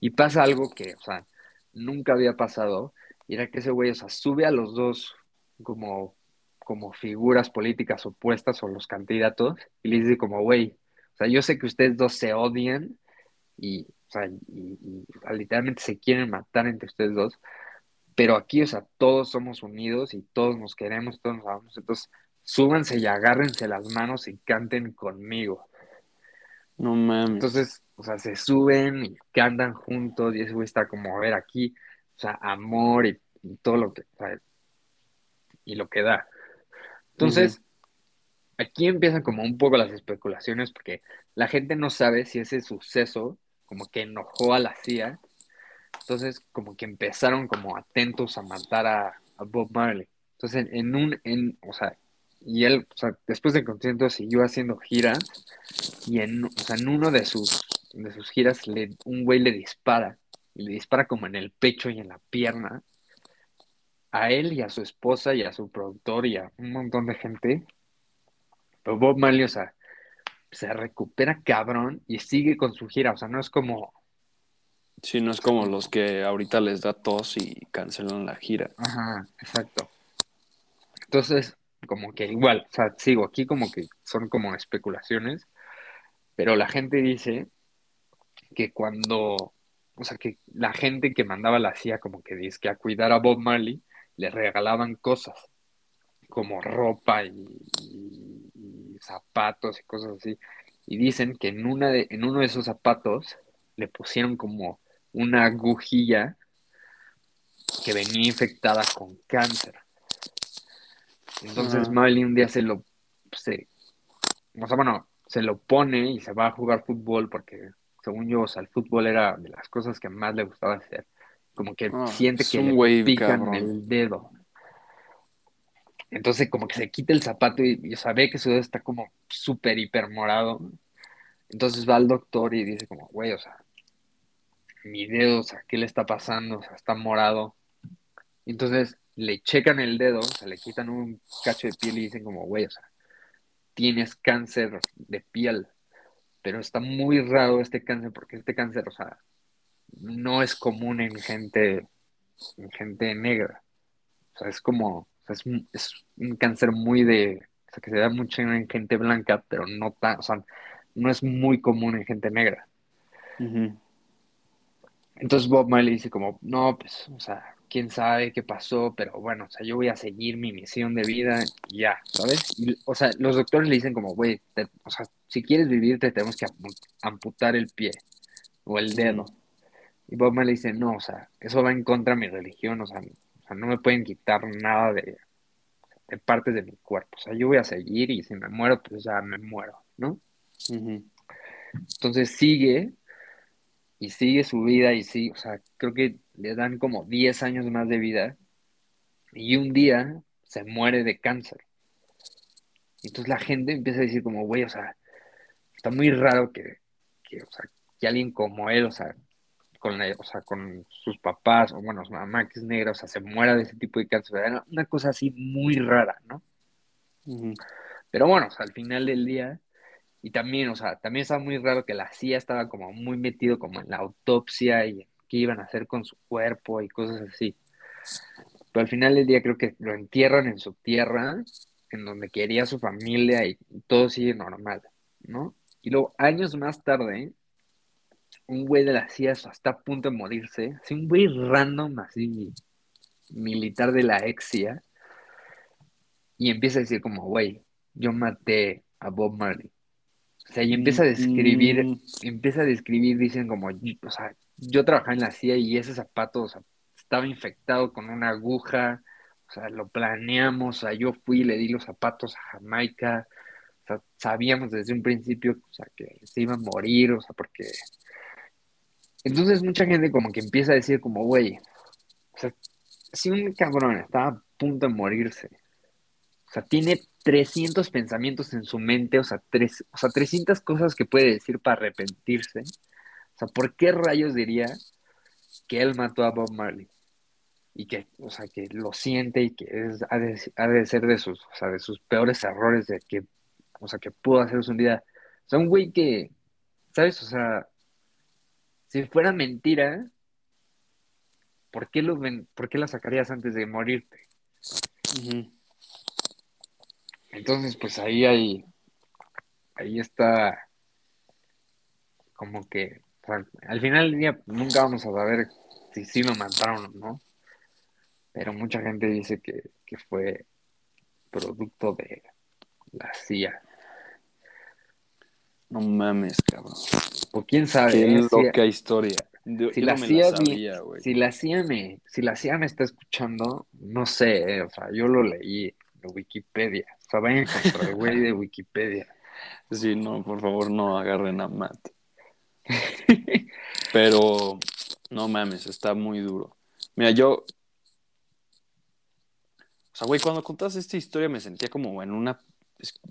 y pasa algo que, o sea, nunca había pasado, y era que ese güey, o sea, sube a los dos como, como figuras políticas opuestas o los candidatos y les dice como, güey, o sea, yo sé que ustedes dos se odian y, o sea, y, y, literalmente se quieren matar entre ustedes dos, pero aquí, o sea, todos somos unidos y todos nos queremos, todos nos amamos, entonces súbanse y agárrense las manos y canten conmigo. No mames. Entonces, o sea, se suben y cantan juntos y ese güey está como, a ver, aquí, o sea, amor y, y todo lo que, sea, y lo que da. Entonces, aquí empiezan como un poco las especulaciones porque la gente no sabe si ese suceso como que enojó a la CIA. Entonces, como que empezaron como atentos a matar a, a Bob Marley. Entonces, en, en un, en, o sea, y él, o sea, después del concierto siguió haciendo giras y en, o sea, en uno de sus, de sus giras le, un güey le dispara y le dispara como en el pecho y en la pierna a él y a su esposa y a su productor y a un montón de gente. Pero Bob Marley, o sea, se recupera cabrón y sigue con su gira. O sea, no es como, Sí, no es como los que ahorita les da tos y cancelan la gira. ajá, exacto. Entonces, como que igual, o sea, sigo aquí como que son como especulaciones, pero la gente dice que cuando, o sea, que la gente que mandaba la CIA como que dice que a cuidar a Bob Marley, le regalaban cosas como ropa y, zapatos y cosas así. Y dicen que en, una de, en uno de esos zapatos le pusieron como una agujilla que venía infectada con cáncer. Entonces Marley un día se lo, se, o sea, bueno, se lo pone y se va a jugar fútbol porque, según yo, o sea, el fútbol era de las cosas que más le gustaba hacer. Como que Ah, siente que le pican cabrón. el dedo. Entonces, como que se quita el zapato y, y, o sea, ve que su dedo está como súper hiper morado. Entonces va al doctor y dice como, güey, o sea, mi dedo, o sea, ¿qué le está pasando? O sea, está morado. Entonces le checan el dedo, o sea, le quitan un cacho de piel y dicen como, güey, o sea, tienes cáncer de piel. Pero está muy raro este cáncer porque este cáncer, o sea, no es común en gente, en gente negra. O sea, es como, o sea, es, un- es un cáncer muy de, o sea, que se da mucho en gente blanca, pero no tan, o sea, no es muy común en gente negra. Entonces Bob Marley dice como, no, pues, o sea, quién sabe qué pasó, pero bueno, o sea, yo voy a seguir mi misión de vida y ya, ¿sabes? Y, o sea, los doctores le dicen como, güey, o sea, si quieres vivir te tenemos que ampu- amputar el pie o el dedo. Y Bob Marley dice, no, o sea, eso va en contra de mi religión, o sea, o sea, no me pueden quitar nada de, de partes de mi cuerpo, o sea, yo voy a seguir y si me muero, pues ya me muero, ¿no? Entonces sigue y sigue su vida y sí, o sea, creo que le dan como 10 años más de vida y un día se muere de cáncer. Entonces la gente empieza a decir como, güey, o sea, está muy raro que, que, o sea, que alguien como él, o sea, con la- o sea, con sus papás, o bueno, su mamá que es negra, o sea, se muera de ese tipo de cáncer. Era una cosa así muy rara, ¿no? Pero bueno, o sea, al final del día, y también, o sea, también estaba muy raro que la CIA estaba como muy metido como en la autopsia y en qué iban a hacer con su cuerpo y cosas así. Pero al final del día creo que lo entierran en su tierra, en donde quería su familia y todo sigue normal, ¿no? Y luego, años más tarde, un güey de la CIA está a punto de morirse, así un güey random, así, militar de la ex CIA, y empieza a decir como, güey, yo maté a Bob Marley. O sea, y empieza a describir, Mm, empieza a describir, dicen como, o sea, yo trabajaba en la CIA y ese zapato, o sea, estaba infectado con una aguja, o sea, lo planeamos, o sea, yo fui y le di los zapatos a Jamaica, sabíamos desde un principio, que se iba a morir, o sea, porque... Entonces mucha gente como que empieza a decir como, güey, si un cabrón estaba a punto de morirse, o sea, tiene 300 pensamientos en su mente, o sea, tres, o sea, 300 cosas que puede decir para arrepentirse. O sea, ¿por qué rayos diría que él mató a Bob Marley? Y que, o sea, que lo siente y que es, ha, de, ha de ser de sus, o sea, de sus peores errores de que, o sea, que pudo hacer su vida. O sea, un güey que, ¿sabes? O sea, si fuera mentira, ¿por qué, lo ven- ¿por qué la sacarías antes de morirte? Entonces, pues ahí hay, ahí está como que, o sea, al final del día nunca vamos a saber si sí lo mataron o no, pero mucha gente dice que, que fue producto de la CIA. No mames, cabrón. O quién sabe, Qué ¿eh? Si- loca historia. Yo, si yo la no CIA la sabía, si la CIA me, si la CIA me está escuchando, no sé, eh, o sea, yo lo leí de Wikipedia. O sea, vayan contra el güey de Wikipedia. Sí, no, por favor, no agarren a Matt. Pero, no mames, está muy duro. Mira, yo. O sea, güey, cuando contaste esta historia me sentía como en una.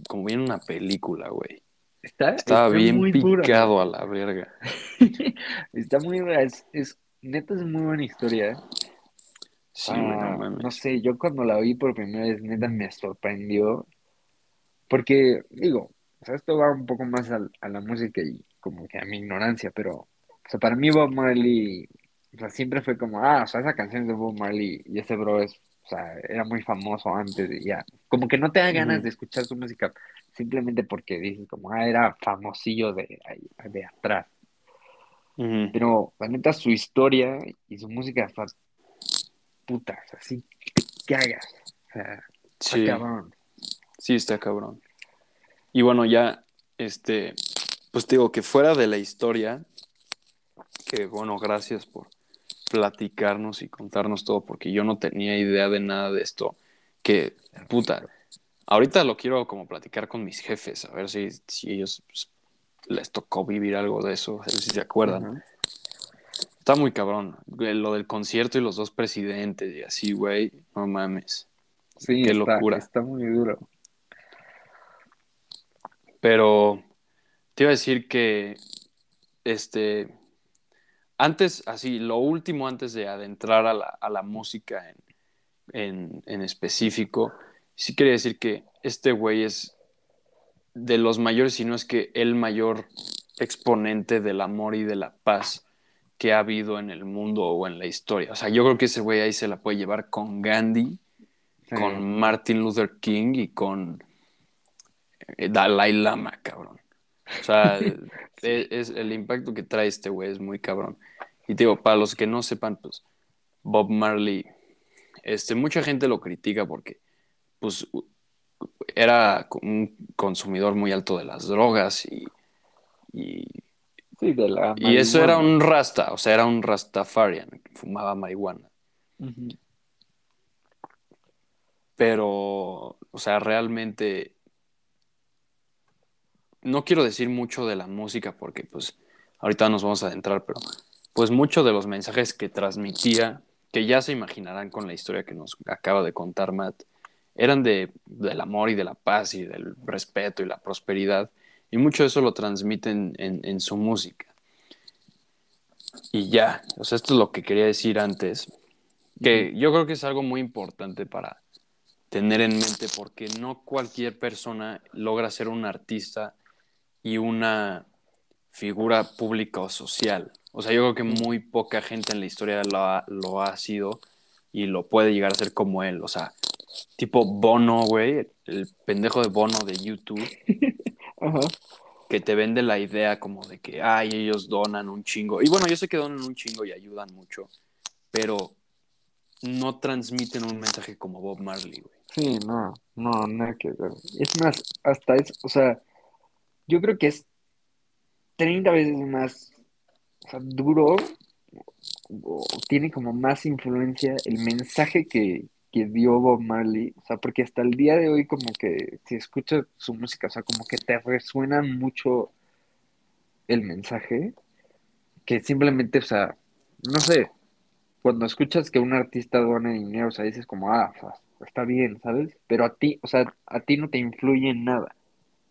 Como bien una película, güey. Está, Estaba está bien muy picado a la verga. Está muy es, es, neta es muy buena historia. ¿eh? Sí, Ah, no mames. no sé, yo cuando la vi por primera vez, neta me sorprendió. Porque, digo, o sea, esto va un poco más al- a, la música y como que a mi ignorancia, pero, o sea, para mí Bob Marley, o sea, siempre fue como, ah, o sea, esa canción es de Bob Marley y ese bro es, o o sea, era muy famoso antes y ya. Como que no te da ganas de escuchar su música simplemente porque dices como, ah, era famosillo de, de atrás. Pero la neta, su historia y su música, o sea, puta, o sea, sí te cagas. O sea, está Sí, cabrón. sí, está cabrón. Y bueno, ya, este, pues te digo que fuera de la historia, que bueno, gracias por platicarnos y contarnos todo, porque yo no tenía idea de nada de esto, que, puta, ahorita lo quiero como platicar con mis jefes, a ver si, si ellos pues, les tocó vivir algo de eso, a ver si se acuerdan. Está muy cabrón, lo del concierto y los dos presidentes y así, güey, no mames. Sí, Qué está, locura. está muy duro. Pero te iba a decir que, este, antes, así, lo último antes de adentrar a la, a la música en, en, en específico, sí quería decir que este güey es de los mayores, si no es que el mayor exponente del amor y de la paz que ha habido en el mundo o en la historia. O sea, yo creo que ese güey ahí se la puede llevar con Gandhi, Sí. con Martin Luther King y con eh, Dalai Lama, cabrón. O sea, es, es- el impacto que trae este güey es muy cabrón. Y te digo, para los que no sepan, pues Bob Marley, este, mucha gente lo critica porque, pues, era un consumidor muy alto de las drogas y, y, Sí, de la y eso era un rasta, o sea, era un rastafarian, fumaba marihuana. Pero, o sea, realmente no quiero decir mucho de la música porque pues ahorita nos vamos a adentrar, pero pues muchos de los mensajes que transmitía, que ya se imaginarán con la historia que nos acaba de contar Matt, eran de, del amor y de la paz y del respeto y la prosperidad, y mucho de eso lo transmiten en, en su música. Y ya, o sea, esto es lo que quería decir antes, que yo creo que es algo muy importante para tener en mente porque no cualquier persona logra ser un artista y una figura pública o social. O sea, yo creo que muy poca gente en la historia lo ha, lo ha sido y lo puede llegar a ser como él. O sea, tipo Bono, güey, el pendejo de Bono de YouTube, Ajá. que te vende la idea como de que, ay, ellos donan un chingo. Y bueno, yo sé que donan un chingo y ayudan mucho, pero no transmiten un mensaje como Bob Marley, güey. Sí, no, no, nada que ver. Es más, hasta es, o sea, yo creo que es 30 veces más, o sea, duro, o tiene como más influencia el mensaje que, que dio Bob Marley, o sea, porque hasta el día de hoy como que si escuchas su música, o sea, como que te resuena mucho el mensaje, que simplemente, o sea, no sé, cuando escuchas que un artista dona dinero, o sea, dices como, ah, o sea, está bien, ¿sabes? Pero a ti, o sea, a ti no te influye en nada.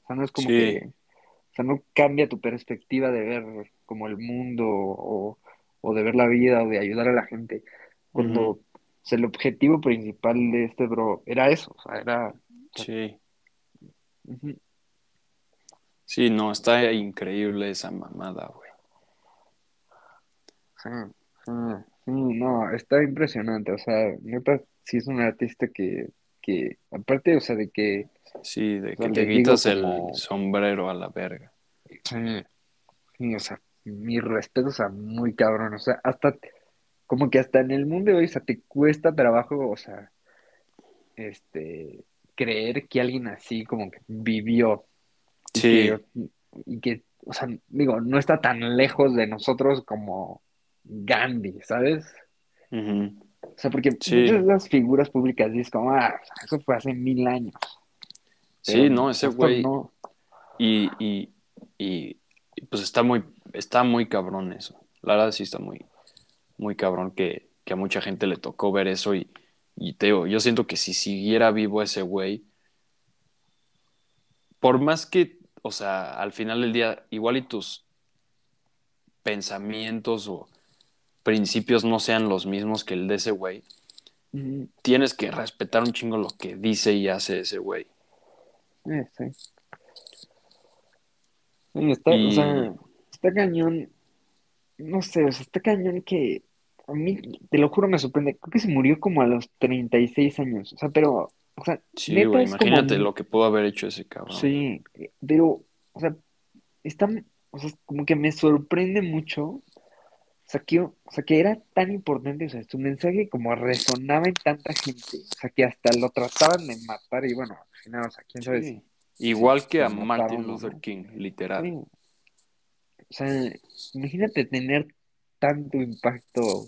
O sea, no es como Sí. que, o sea, no cambia tu perspectiva de ver como el mundo o, o de ver la vida o de ayudar a la gente. Cuando. O sea, el objetivo principal de este bro era eso, o sea, era, Sí. ujú, Sí, no, está increíble esa mamada, güey. sí, sí, sí, no, está impresionante, o sea, neta, sí es un artista que, que, aparte, o sea, de que, Sí, de o sea, que te quitas como, el sombrero a la verga. sí, sí, o sea, mi respeto, o sea, muy cabrón, o sea, hasta, como que hasta en el mundo de hoy, o sea, te cuesta trabajo, o sea, este, creer que alguien así como que vivió y Sí, que, y que, o sea, digo, no está tan lejos de nosotros como Gandhi, ¿sabes? O sea, porque Sí, muchas de las figuras públicas dices como, ah, eso fue hace mil años, sí, no, ese güey. no, Y, y, y, y, pues está muy, está muy cabrón eso. La verdad sí está muy, muy cabrón que, que a mucha gente le tocó ver eso y, y te digo, yo siento que si siguiera vivo ese güey, por más que, o sea, al final del día, igual y tus pensamientos o principios no sean los mismos que el de ese güey, tienes que respetar un chingo lo que dice y hace ese güey. eh, sí. Sí, está, o sea, está cañón, no sé, o sea, está cañón que, a mí, te lo juro, me sorprende. Creo que se murió como a los 36 años. O sea, pero, o sea, Sí, neta es como imagínate lo que pudo haber hecho ese cabrón. Sí, pero, o sea, está, o sea, como que me sorprende mucho. O sea, que, o sea, que era tan importante, o sea, su mensaje como resonaba en tanta gente, o sea, que hasta lo trataban de matar y bueno, al final, o sea, quién sabe si Sí. Igual que a Martin Luther. King, literal. O sea, imagínate tener tanto impacto, o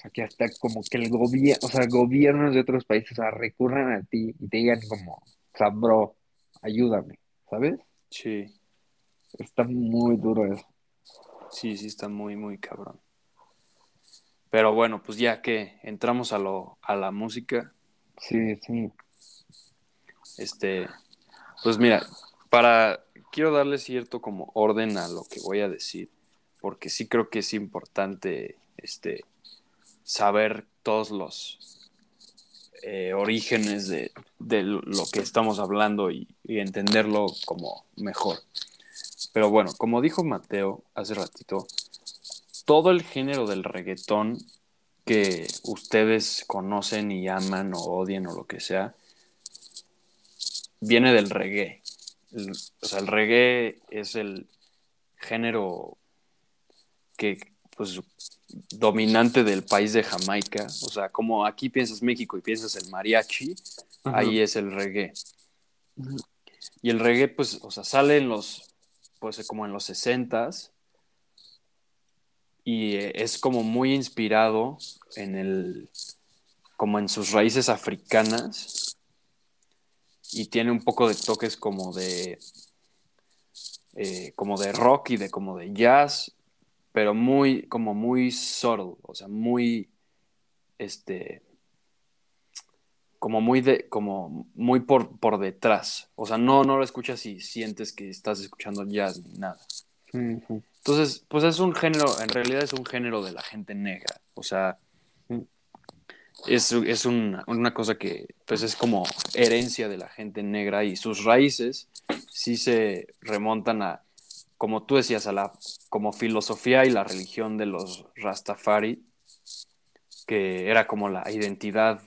sea, que hasta como que el gobierno, o sea, gobiernos de otros países, o sea, recurran a ti y te digan como, o sea, bro, ayúdame, ¿sabes? Sí, Está muy duro eso. sí, sí, está muy, muy cabrón. Pero bueno, pues ya que entramos a lo, a la música, Sí, sí. este, pues mira, para, quiero darle cierto como orden a lo que voy a decir, porque sí creo que es importante, este, saber todos los eh, orígenes de, de lo que estamos hablando y, entenderlo como mejor. Pero bueno, como dijo Mateo hace ratito, todo el género del reggaetón que ustedes conocen y aman o odian o lo que sea, viene del reggae. O sea, el reggae es el género que, pues, dominante del país de Jamaica. O sea, como aquí piensas México y piensas el mariachi, Ajá. ahí es el reggae. Y el reggae, pues, o sea, sale en los, pues, como en los 60s y eh, es como muy inspirado en el, como en sus raíces africanas y tiene un poco de toques como de, eh, como de rock y de como de jazz, pero muy, como muy subtle, o sea, muy, este, como muy de, como muy por, por detrás. O sea, no, no lo escuchas y sientes que estás escuchando jazz ni nada. Entonces, pues es un género, en realidad es un género de la gente negra. O sea, Mm. es, es una, una cosa que pues es como herencia de la gente negra y sus raíces sí se remontan a, como tú decías, a la como filosofía y la religión de los Rastafari, que era como la identidad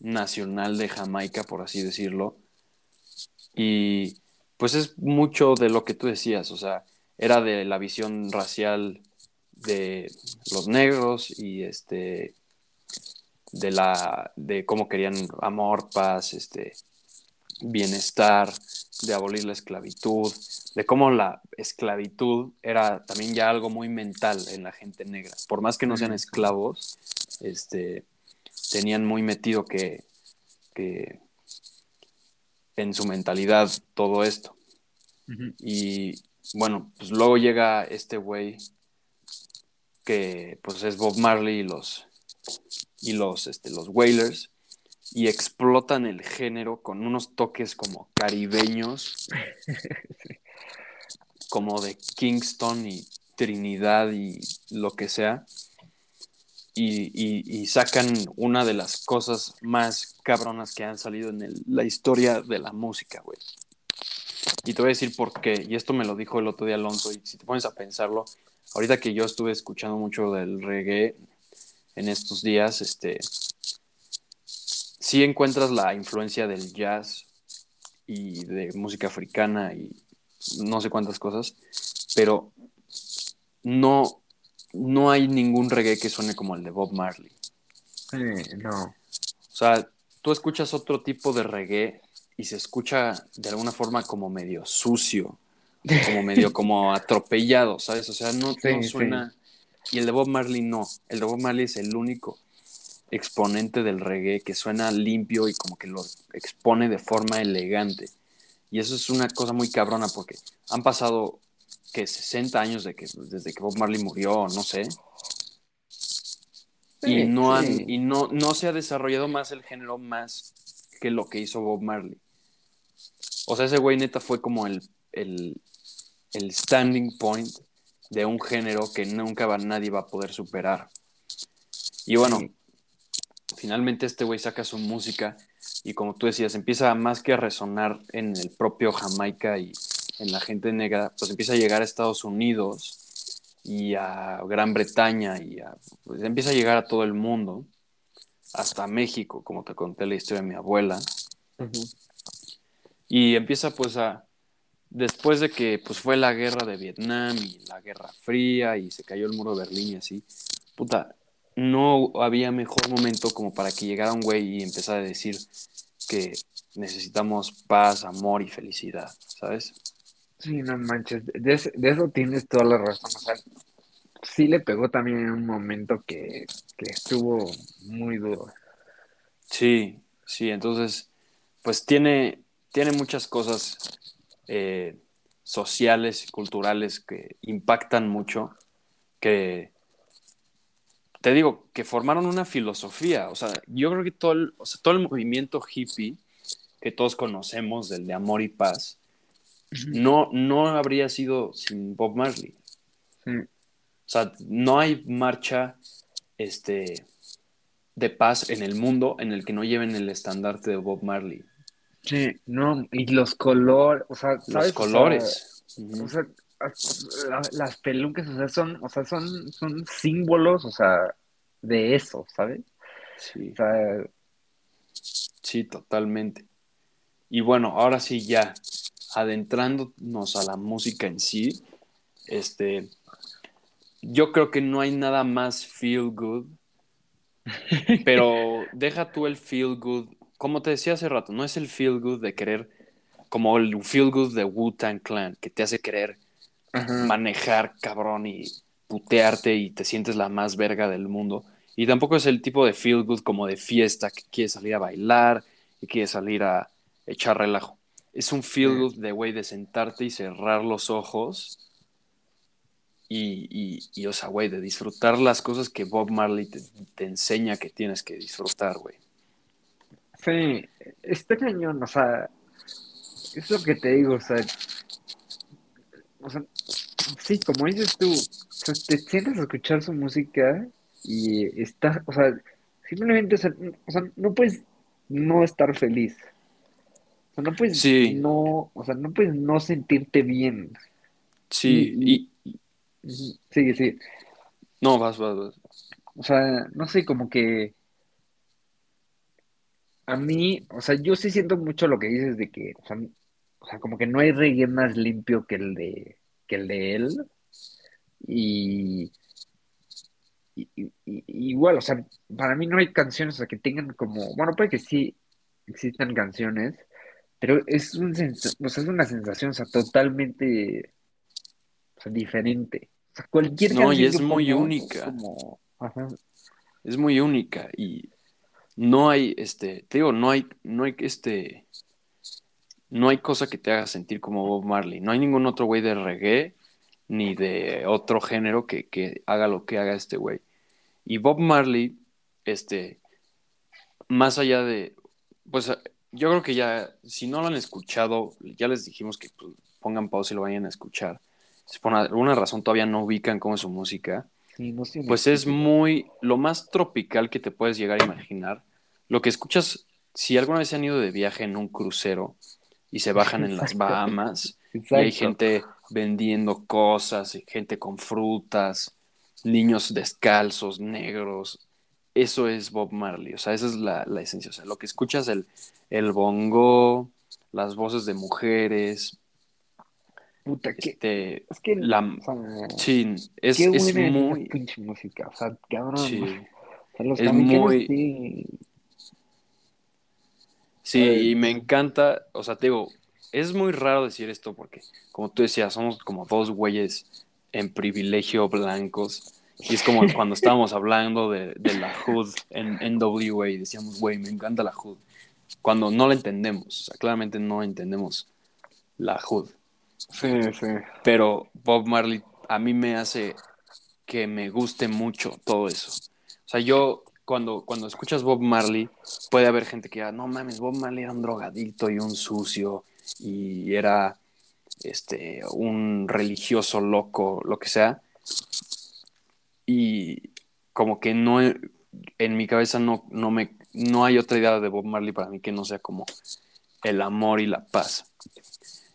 nacional de Jamaica, por así decirlo. Y pues es mucho de lo que tú decías, o sea, era de la visión racial de los negros y este de la de cómo querían amor, paz, este bienestar, de abolir la esclavitud, de cómo la esclavitud era también ya algo muy mental en la gente negra. Por más que no sean esclavos, este tenían muy metido que, que en su mentalidad todo esto. Y bueno, pues luego llega este güey que pues es Bob Marley y los y los este, los Wailers y explotan el género con unos toques como caribeños como de Kingston y Trinidad y lo que sea y, y- y sacan una de las cosas más cabronas que han salido en el- la historia de la música, güey. Y te voy a decir por qué. Y esto me lo dijo el otro día Alonso. Y si te pones a pensarlo, ahorita que yo estuve escuchando mucho del reggae en estos días, este, sí encuentras la influencia del jazz y de música africana y no sé cuántas cosas, pero no, no hay ningún reggae que suene como el de Bob Marley. Sí, no. O sea, tú escuchas otro tipo de reggae y se escucha de alguna forma como medio sucio, como medio como atropellado, ¿sabes? O sea, no, Sí, no sí. suena. Y el de Bob Marley no. El de Bob Marley es el único exponente del reggae que suena limpio y como que lo expone de forma elegante. Y eso es una cosa muy cabrona porque han pasado que 60 años de que, desde que Bob Marley murió, no sé, y no han sí. y no, no se ha desarrollado más el género más que lo que hizo Bob Marley. O sea, ese güey neta fue como el, el, el standing point de un género que nunca va, nadie va a poder superar. Y bueno, Sí. Finalmente este güey saca su música y como tú decías, empieza más que a resonar en el propio Jamaica y en la gente negra, pues empieza a llegar a Estados Unidos y a Gran Bretaña y a, pues, empieza a llegar a todo el mundo, hasta México, como te conté la historia de mi abuela. Y empieza pues a, después de que pues fue la guerra de Vietnam y la guerra fría y se cayó el muro de Berlín y así, puta, no había mejor momento como para que llegara un güey y empezara a decir que necesitamos paz, amor y felicidad, ¿sabes? Sí, no manches, de, eso tienes toda la razón. O sea, sí le pegó también en un momento que, estuvo muy duro. Sí, sí, entonces, pues tiene, tiene muchas cosas eh, sociales y culturales que impactan mucho, que te digo, que formaron una filosofía. O sea, yo creo que todo el, todo el movimiento hippie que todos conocemos, del de amor y paz, no, no habría sido sin Bob Marley. O sea, no hay marcha este, de paz en el mundo en el que no lleven el estandarte de Bob Marley. Sí, no, y los colores, o sea, Los colores. O sea, las pelucas, o sea, son, o sea, son, son símbolos, o sea, de eso, ¿sabes? Sí. sí, totalmente. Y bueno, ahora sí ya, adentrándonos a la música en sí, este, yo creo que no hay nada más feel good, pero deja tú el feel good, como te decía hace rato, no es el feel good de querer, como el feel good de Wu-Tang Clan, que te hace querer manejar cabrón y putearte y te sientes la más verga del mundo. Y tampoco es el tipo de feel good como de fiesta que quieres salir a bailar y quieres salir a echar relajo. Es un feel good de, güey, de sentarte y cerrar los ojos y, y, o sea, güey, de disfrutar las cosas que Bob Marley te, enseña que tienes que disfrutar, güey. Sí, este cañón, o sea, es lo que te digo, o sea, o sea sí, como dices tú, te sientas a escuchar su música y estás, o sea, simplemente, o sea, no puedes no estar feliz. O sea, no puedes no, o sea, no puedes no sentirte bien. Sí, y, Sigue, sigue. No, vas, vas, vas. O sea, no sé, como que a mí, o sea, yo sí siento mucho lo que dices de que, o sea, o sea como que no hay reggae más limpio que el de, que el de él. Y, igual, o sea, para mí no hay canciones o sea, que tengan como, bueno, puede que sí existan canciones, pero es, un, o sea, es una sensación, o sea, totalmente o sea, diferente. O sea, cualquier No, y es muy única. Es muy única y no hay, este, te digo, no hay, no hay, este, no hay cosa que te haga sentir como Bob Marley. No hay ningún otro güey de reggae ni de otro género que, que haga lo que haga este güey. Y Bob Marley, este, más allá de, pues yo creo que ya, si no lo han escuchado, ya les dijimos que pues, pongan pausa y lo vayan a escuchar. Si por alguna razón todavía no ubican cómo es su música, pues es muy, lo más tropical que te puedes llegar a imaginar. Lo que escuchas, si alguna vez se han ido de viaje en un crucero y se bajan en las Bahamas, y hay gente vendiendo cosas, gente con frutas, niños descalzos, negros. Eso es Bob Marley, o sea, esa es la, esencia. O sea, lo que escuchas, el, el bongo, las voces de mujeres. Puta, que, este, es que la, sí, es, es muy. pinche música, o sea, cabrón. Sí, es muy. Sí, sí y me encanta, o sea, te digo, es muy raro decir esto porque, como tú decías, somos como dos güeyes en privilegio blancos. Y es como cuando estábamos hablando de, la HUD en NWA y decíamos, güey, me encanta la HUD. Cuando no la entendemos, o sea, claramente no entendemos la HUD. Sí, sí. Pero Bob Marley a mí me hace que me guste mucho todo eso. O sea, yo cuando, cuando escuchas Bob Marley, puede haber gente que diga, no mames, Bob Marley era un drogadicto y un sucio y era este, un religioso loco, lo que sea. Y como que no, en mi cabeza no, no, me, no hay otra idea de Bob Marley para mí que no sea como el amor y la paz.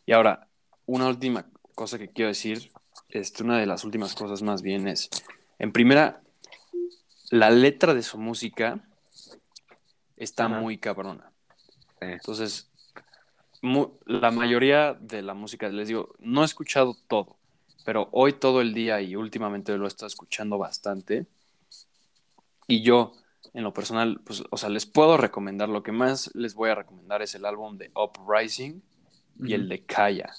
Y ahora, una última cosa que quiero decir este, una de las últimas cosas más bien es, en primera, la letra de su música está Ajá. muy cabrona. Sí. Entonces, mu- la mayoría de la música, les digo, no he escuchado todo, pero hoy todo el día y últimamente lo he estado escuchando bastante. Y yo, en lo personal, pues, o sea, les puedo recomendar, lo que más les voy a recomendar es el álbum de Uprising y el de Kaya,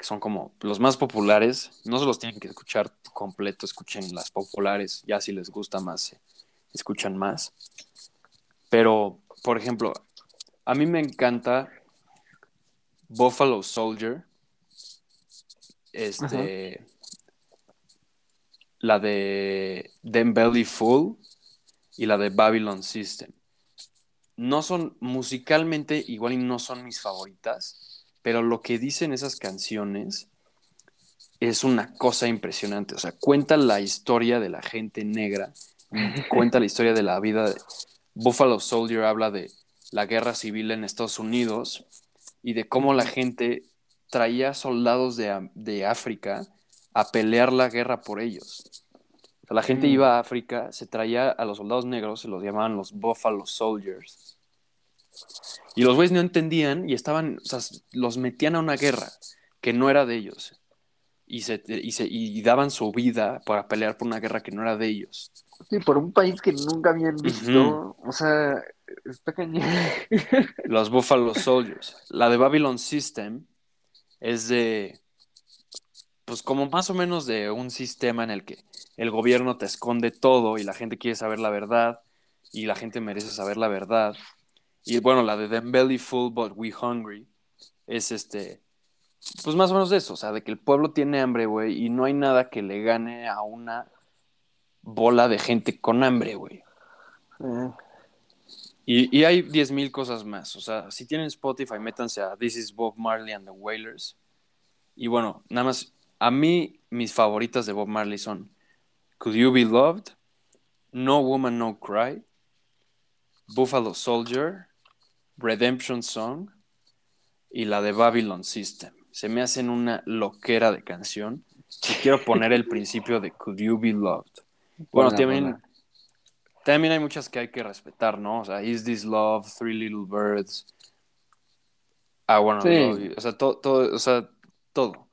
que son como los más populares. No se los tienen que escuchar completo, escuchen las populares, ya si les gusta más, eh, escuchan más. Pero, por ejemplo, a mí me encanta Buffalo Soldier. Este. La de Them Belly Full y la de Babylon System. No son musicalmente igual y no son mis favoritas, pero lo que dicen esas canciones es una cosa impresionante. O sea, cuenta la historia de la gente negra, cuenta la historia de la vida de Buffalo Soldier habla de la guerra civil en Estados Unidos y de cómo la gente traía soldados de, de África a pelear la guerra por ellos. O sea, la gente Mm. iba a África, se traía a los soldados negros, se los llamaban los Buffalo Soldiers. Y los güeyes no entendían y estaban, o sea, los metían a una guerra que no era de ellos. Y, se, y, se, y daban su vida para pelear por una guerra que no era de ellos. Sí, por un país que nunca habían visto. O sea, está cañón. Los Buffalo Soldiers. La de Babylon System es de, pues como más o menos de un sistema en el que el gobierno te esconde todo y la gente quiere saber la verdad y la gente merece saber la verdad. Y bueno, la de Them Belly Full But We Hungry es este, pues más o menos eso, o sea, de que el pueblo tiene hambre, güey, y no hay nada que le gane a una bola de gente con hambre, güey. Eh, Y, y hay 10.000 cosas más. O sea, si tienen Spotify, métanse a This is Bob Marley and the Wailers. Y bueno, nada más, a mí mis favoritas de Bob Marley son Could You Be Loved, No Woman, No Cry, Buffalo Soldier, Redemption Song y la de Babylon System. Se me hacen una loquera de canción. Y quiero poner el principio de Could You Be Loved. Bueno, también, también hay muchas que hay que respetar, ¿no? O sea, Is This Love, Three Little Birds. Ah, bueno, Sí. o sea, todo, todo, o sea, todo.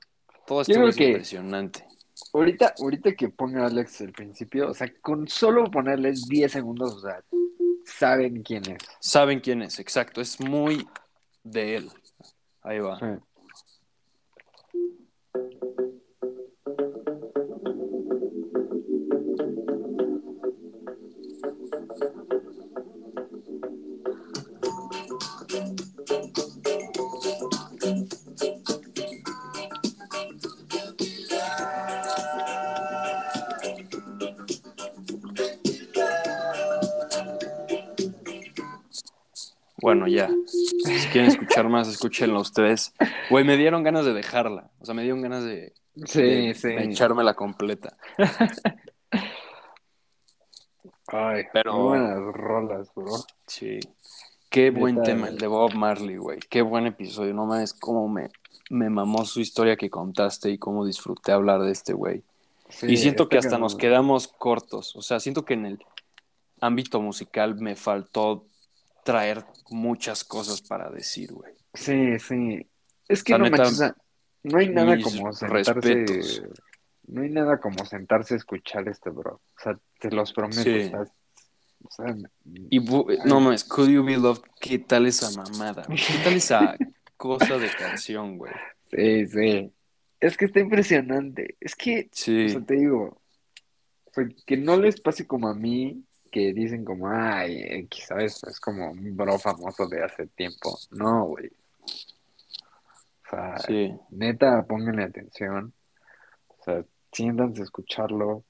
Todo esto es que- impresionante. Ahorita, ahorita que ponga Alex el principio, o sea, con solo ponerles 10 segundos, o sea, saben quién es. Saben quién es, exacto. Es muy de él. Ahí va. Sí. Bueno, ya. Si quieren escuchar más, escúchenlo ustedes. Güey, me dieron ganas de dejarla. O sea, me dieron ganas de, Sí, de- sí. de echármela completa. Ay, Pero- muy buenas rolas, bro. Sí. Qué buen tema güey. el de Bob Marley, güey. Qué buen episodio. No mames cómo me, me mamó su historia que contaste y cómo disfruté hablar de este güey. Sí, y siento que hasta nos quedamos cortos. O sea, siento que en el ámbito musical me faltó traer muchas cosas para decir, güey. Sí, sí. Es que O no neta, manches, o sea, no hay nada como sentarse. respetos. No hay nada como sentarse a escuchar este, bro. O sea, te los prometo. Sí. o sea, o sea, Y no mames, Could You Be Loved, ¿qué tal esa mamada? güey? ¿Qué tal esa cosa de canción, güey? sí, sí. Es que está impresionante. Es que, o Sí, sea, te digo, o sea, que no les pase como a mí, que dicen como, ay, X, ¿sabes? Es como un bro famoso de hace tiempo. No, güey. O sea, sí. neta, pónganle atención. O sea, siéntanse a escucharlo.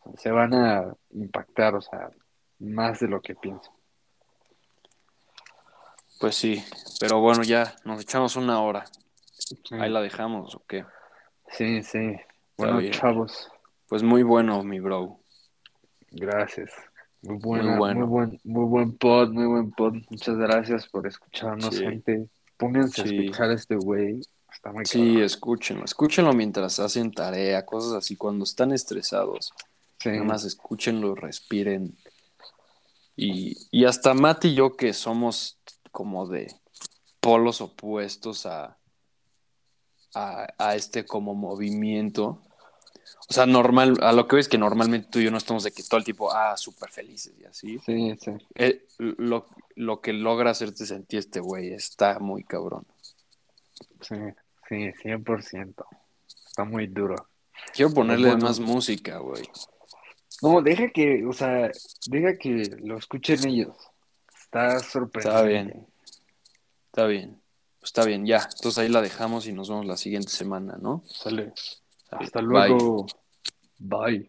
O sea, se van a impactar, o sea, más de lo que pienso. Pues sí. Pero bueno, ya nos echamos una hora. Sí, Ahí la dejamos, ¿o qué? sí, sí. Bueno, chavos, Pues muy bueno, mi bro. gracias. Muy buena, muy, bueno. buen, muy buen pod, muy buen pod. Muchas gracias por escucharnos, Sí. gente. Pónganse Sí. a escuchar a este güey. Está muy Sí, escúchenlo, escúchenlo mientras hacen tarea, cosas así, cuando están estresados. Sí. Nada más escúchenlo, respiren. Y, y hasta Matt y yo, que somos como de polos opuestos a, a, a este como movimiento. O sea, normal, a lo que ves que normalmente tú y yo no estamos de que todo el tipo, ah, súper felices y así. Sí, sí. Eh, lo, lo que logra hacerte sentir este güey está muy cabrón. Sí, sí, 100%. Está muy duro. Quiero ponerle Bueno. más música, güey. No, deja que, o sea, deja que lo escuchen ellos. Está sorprendente. Está bien. Está bien. Está bien, ya. Entonces ahí la dejamos y nos vemos la siguiente semana, ¿no? Sale. Hasta Bye. luego. Bye.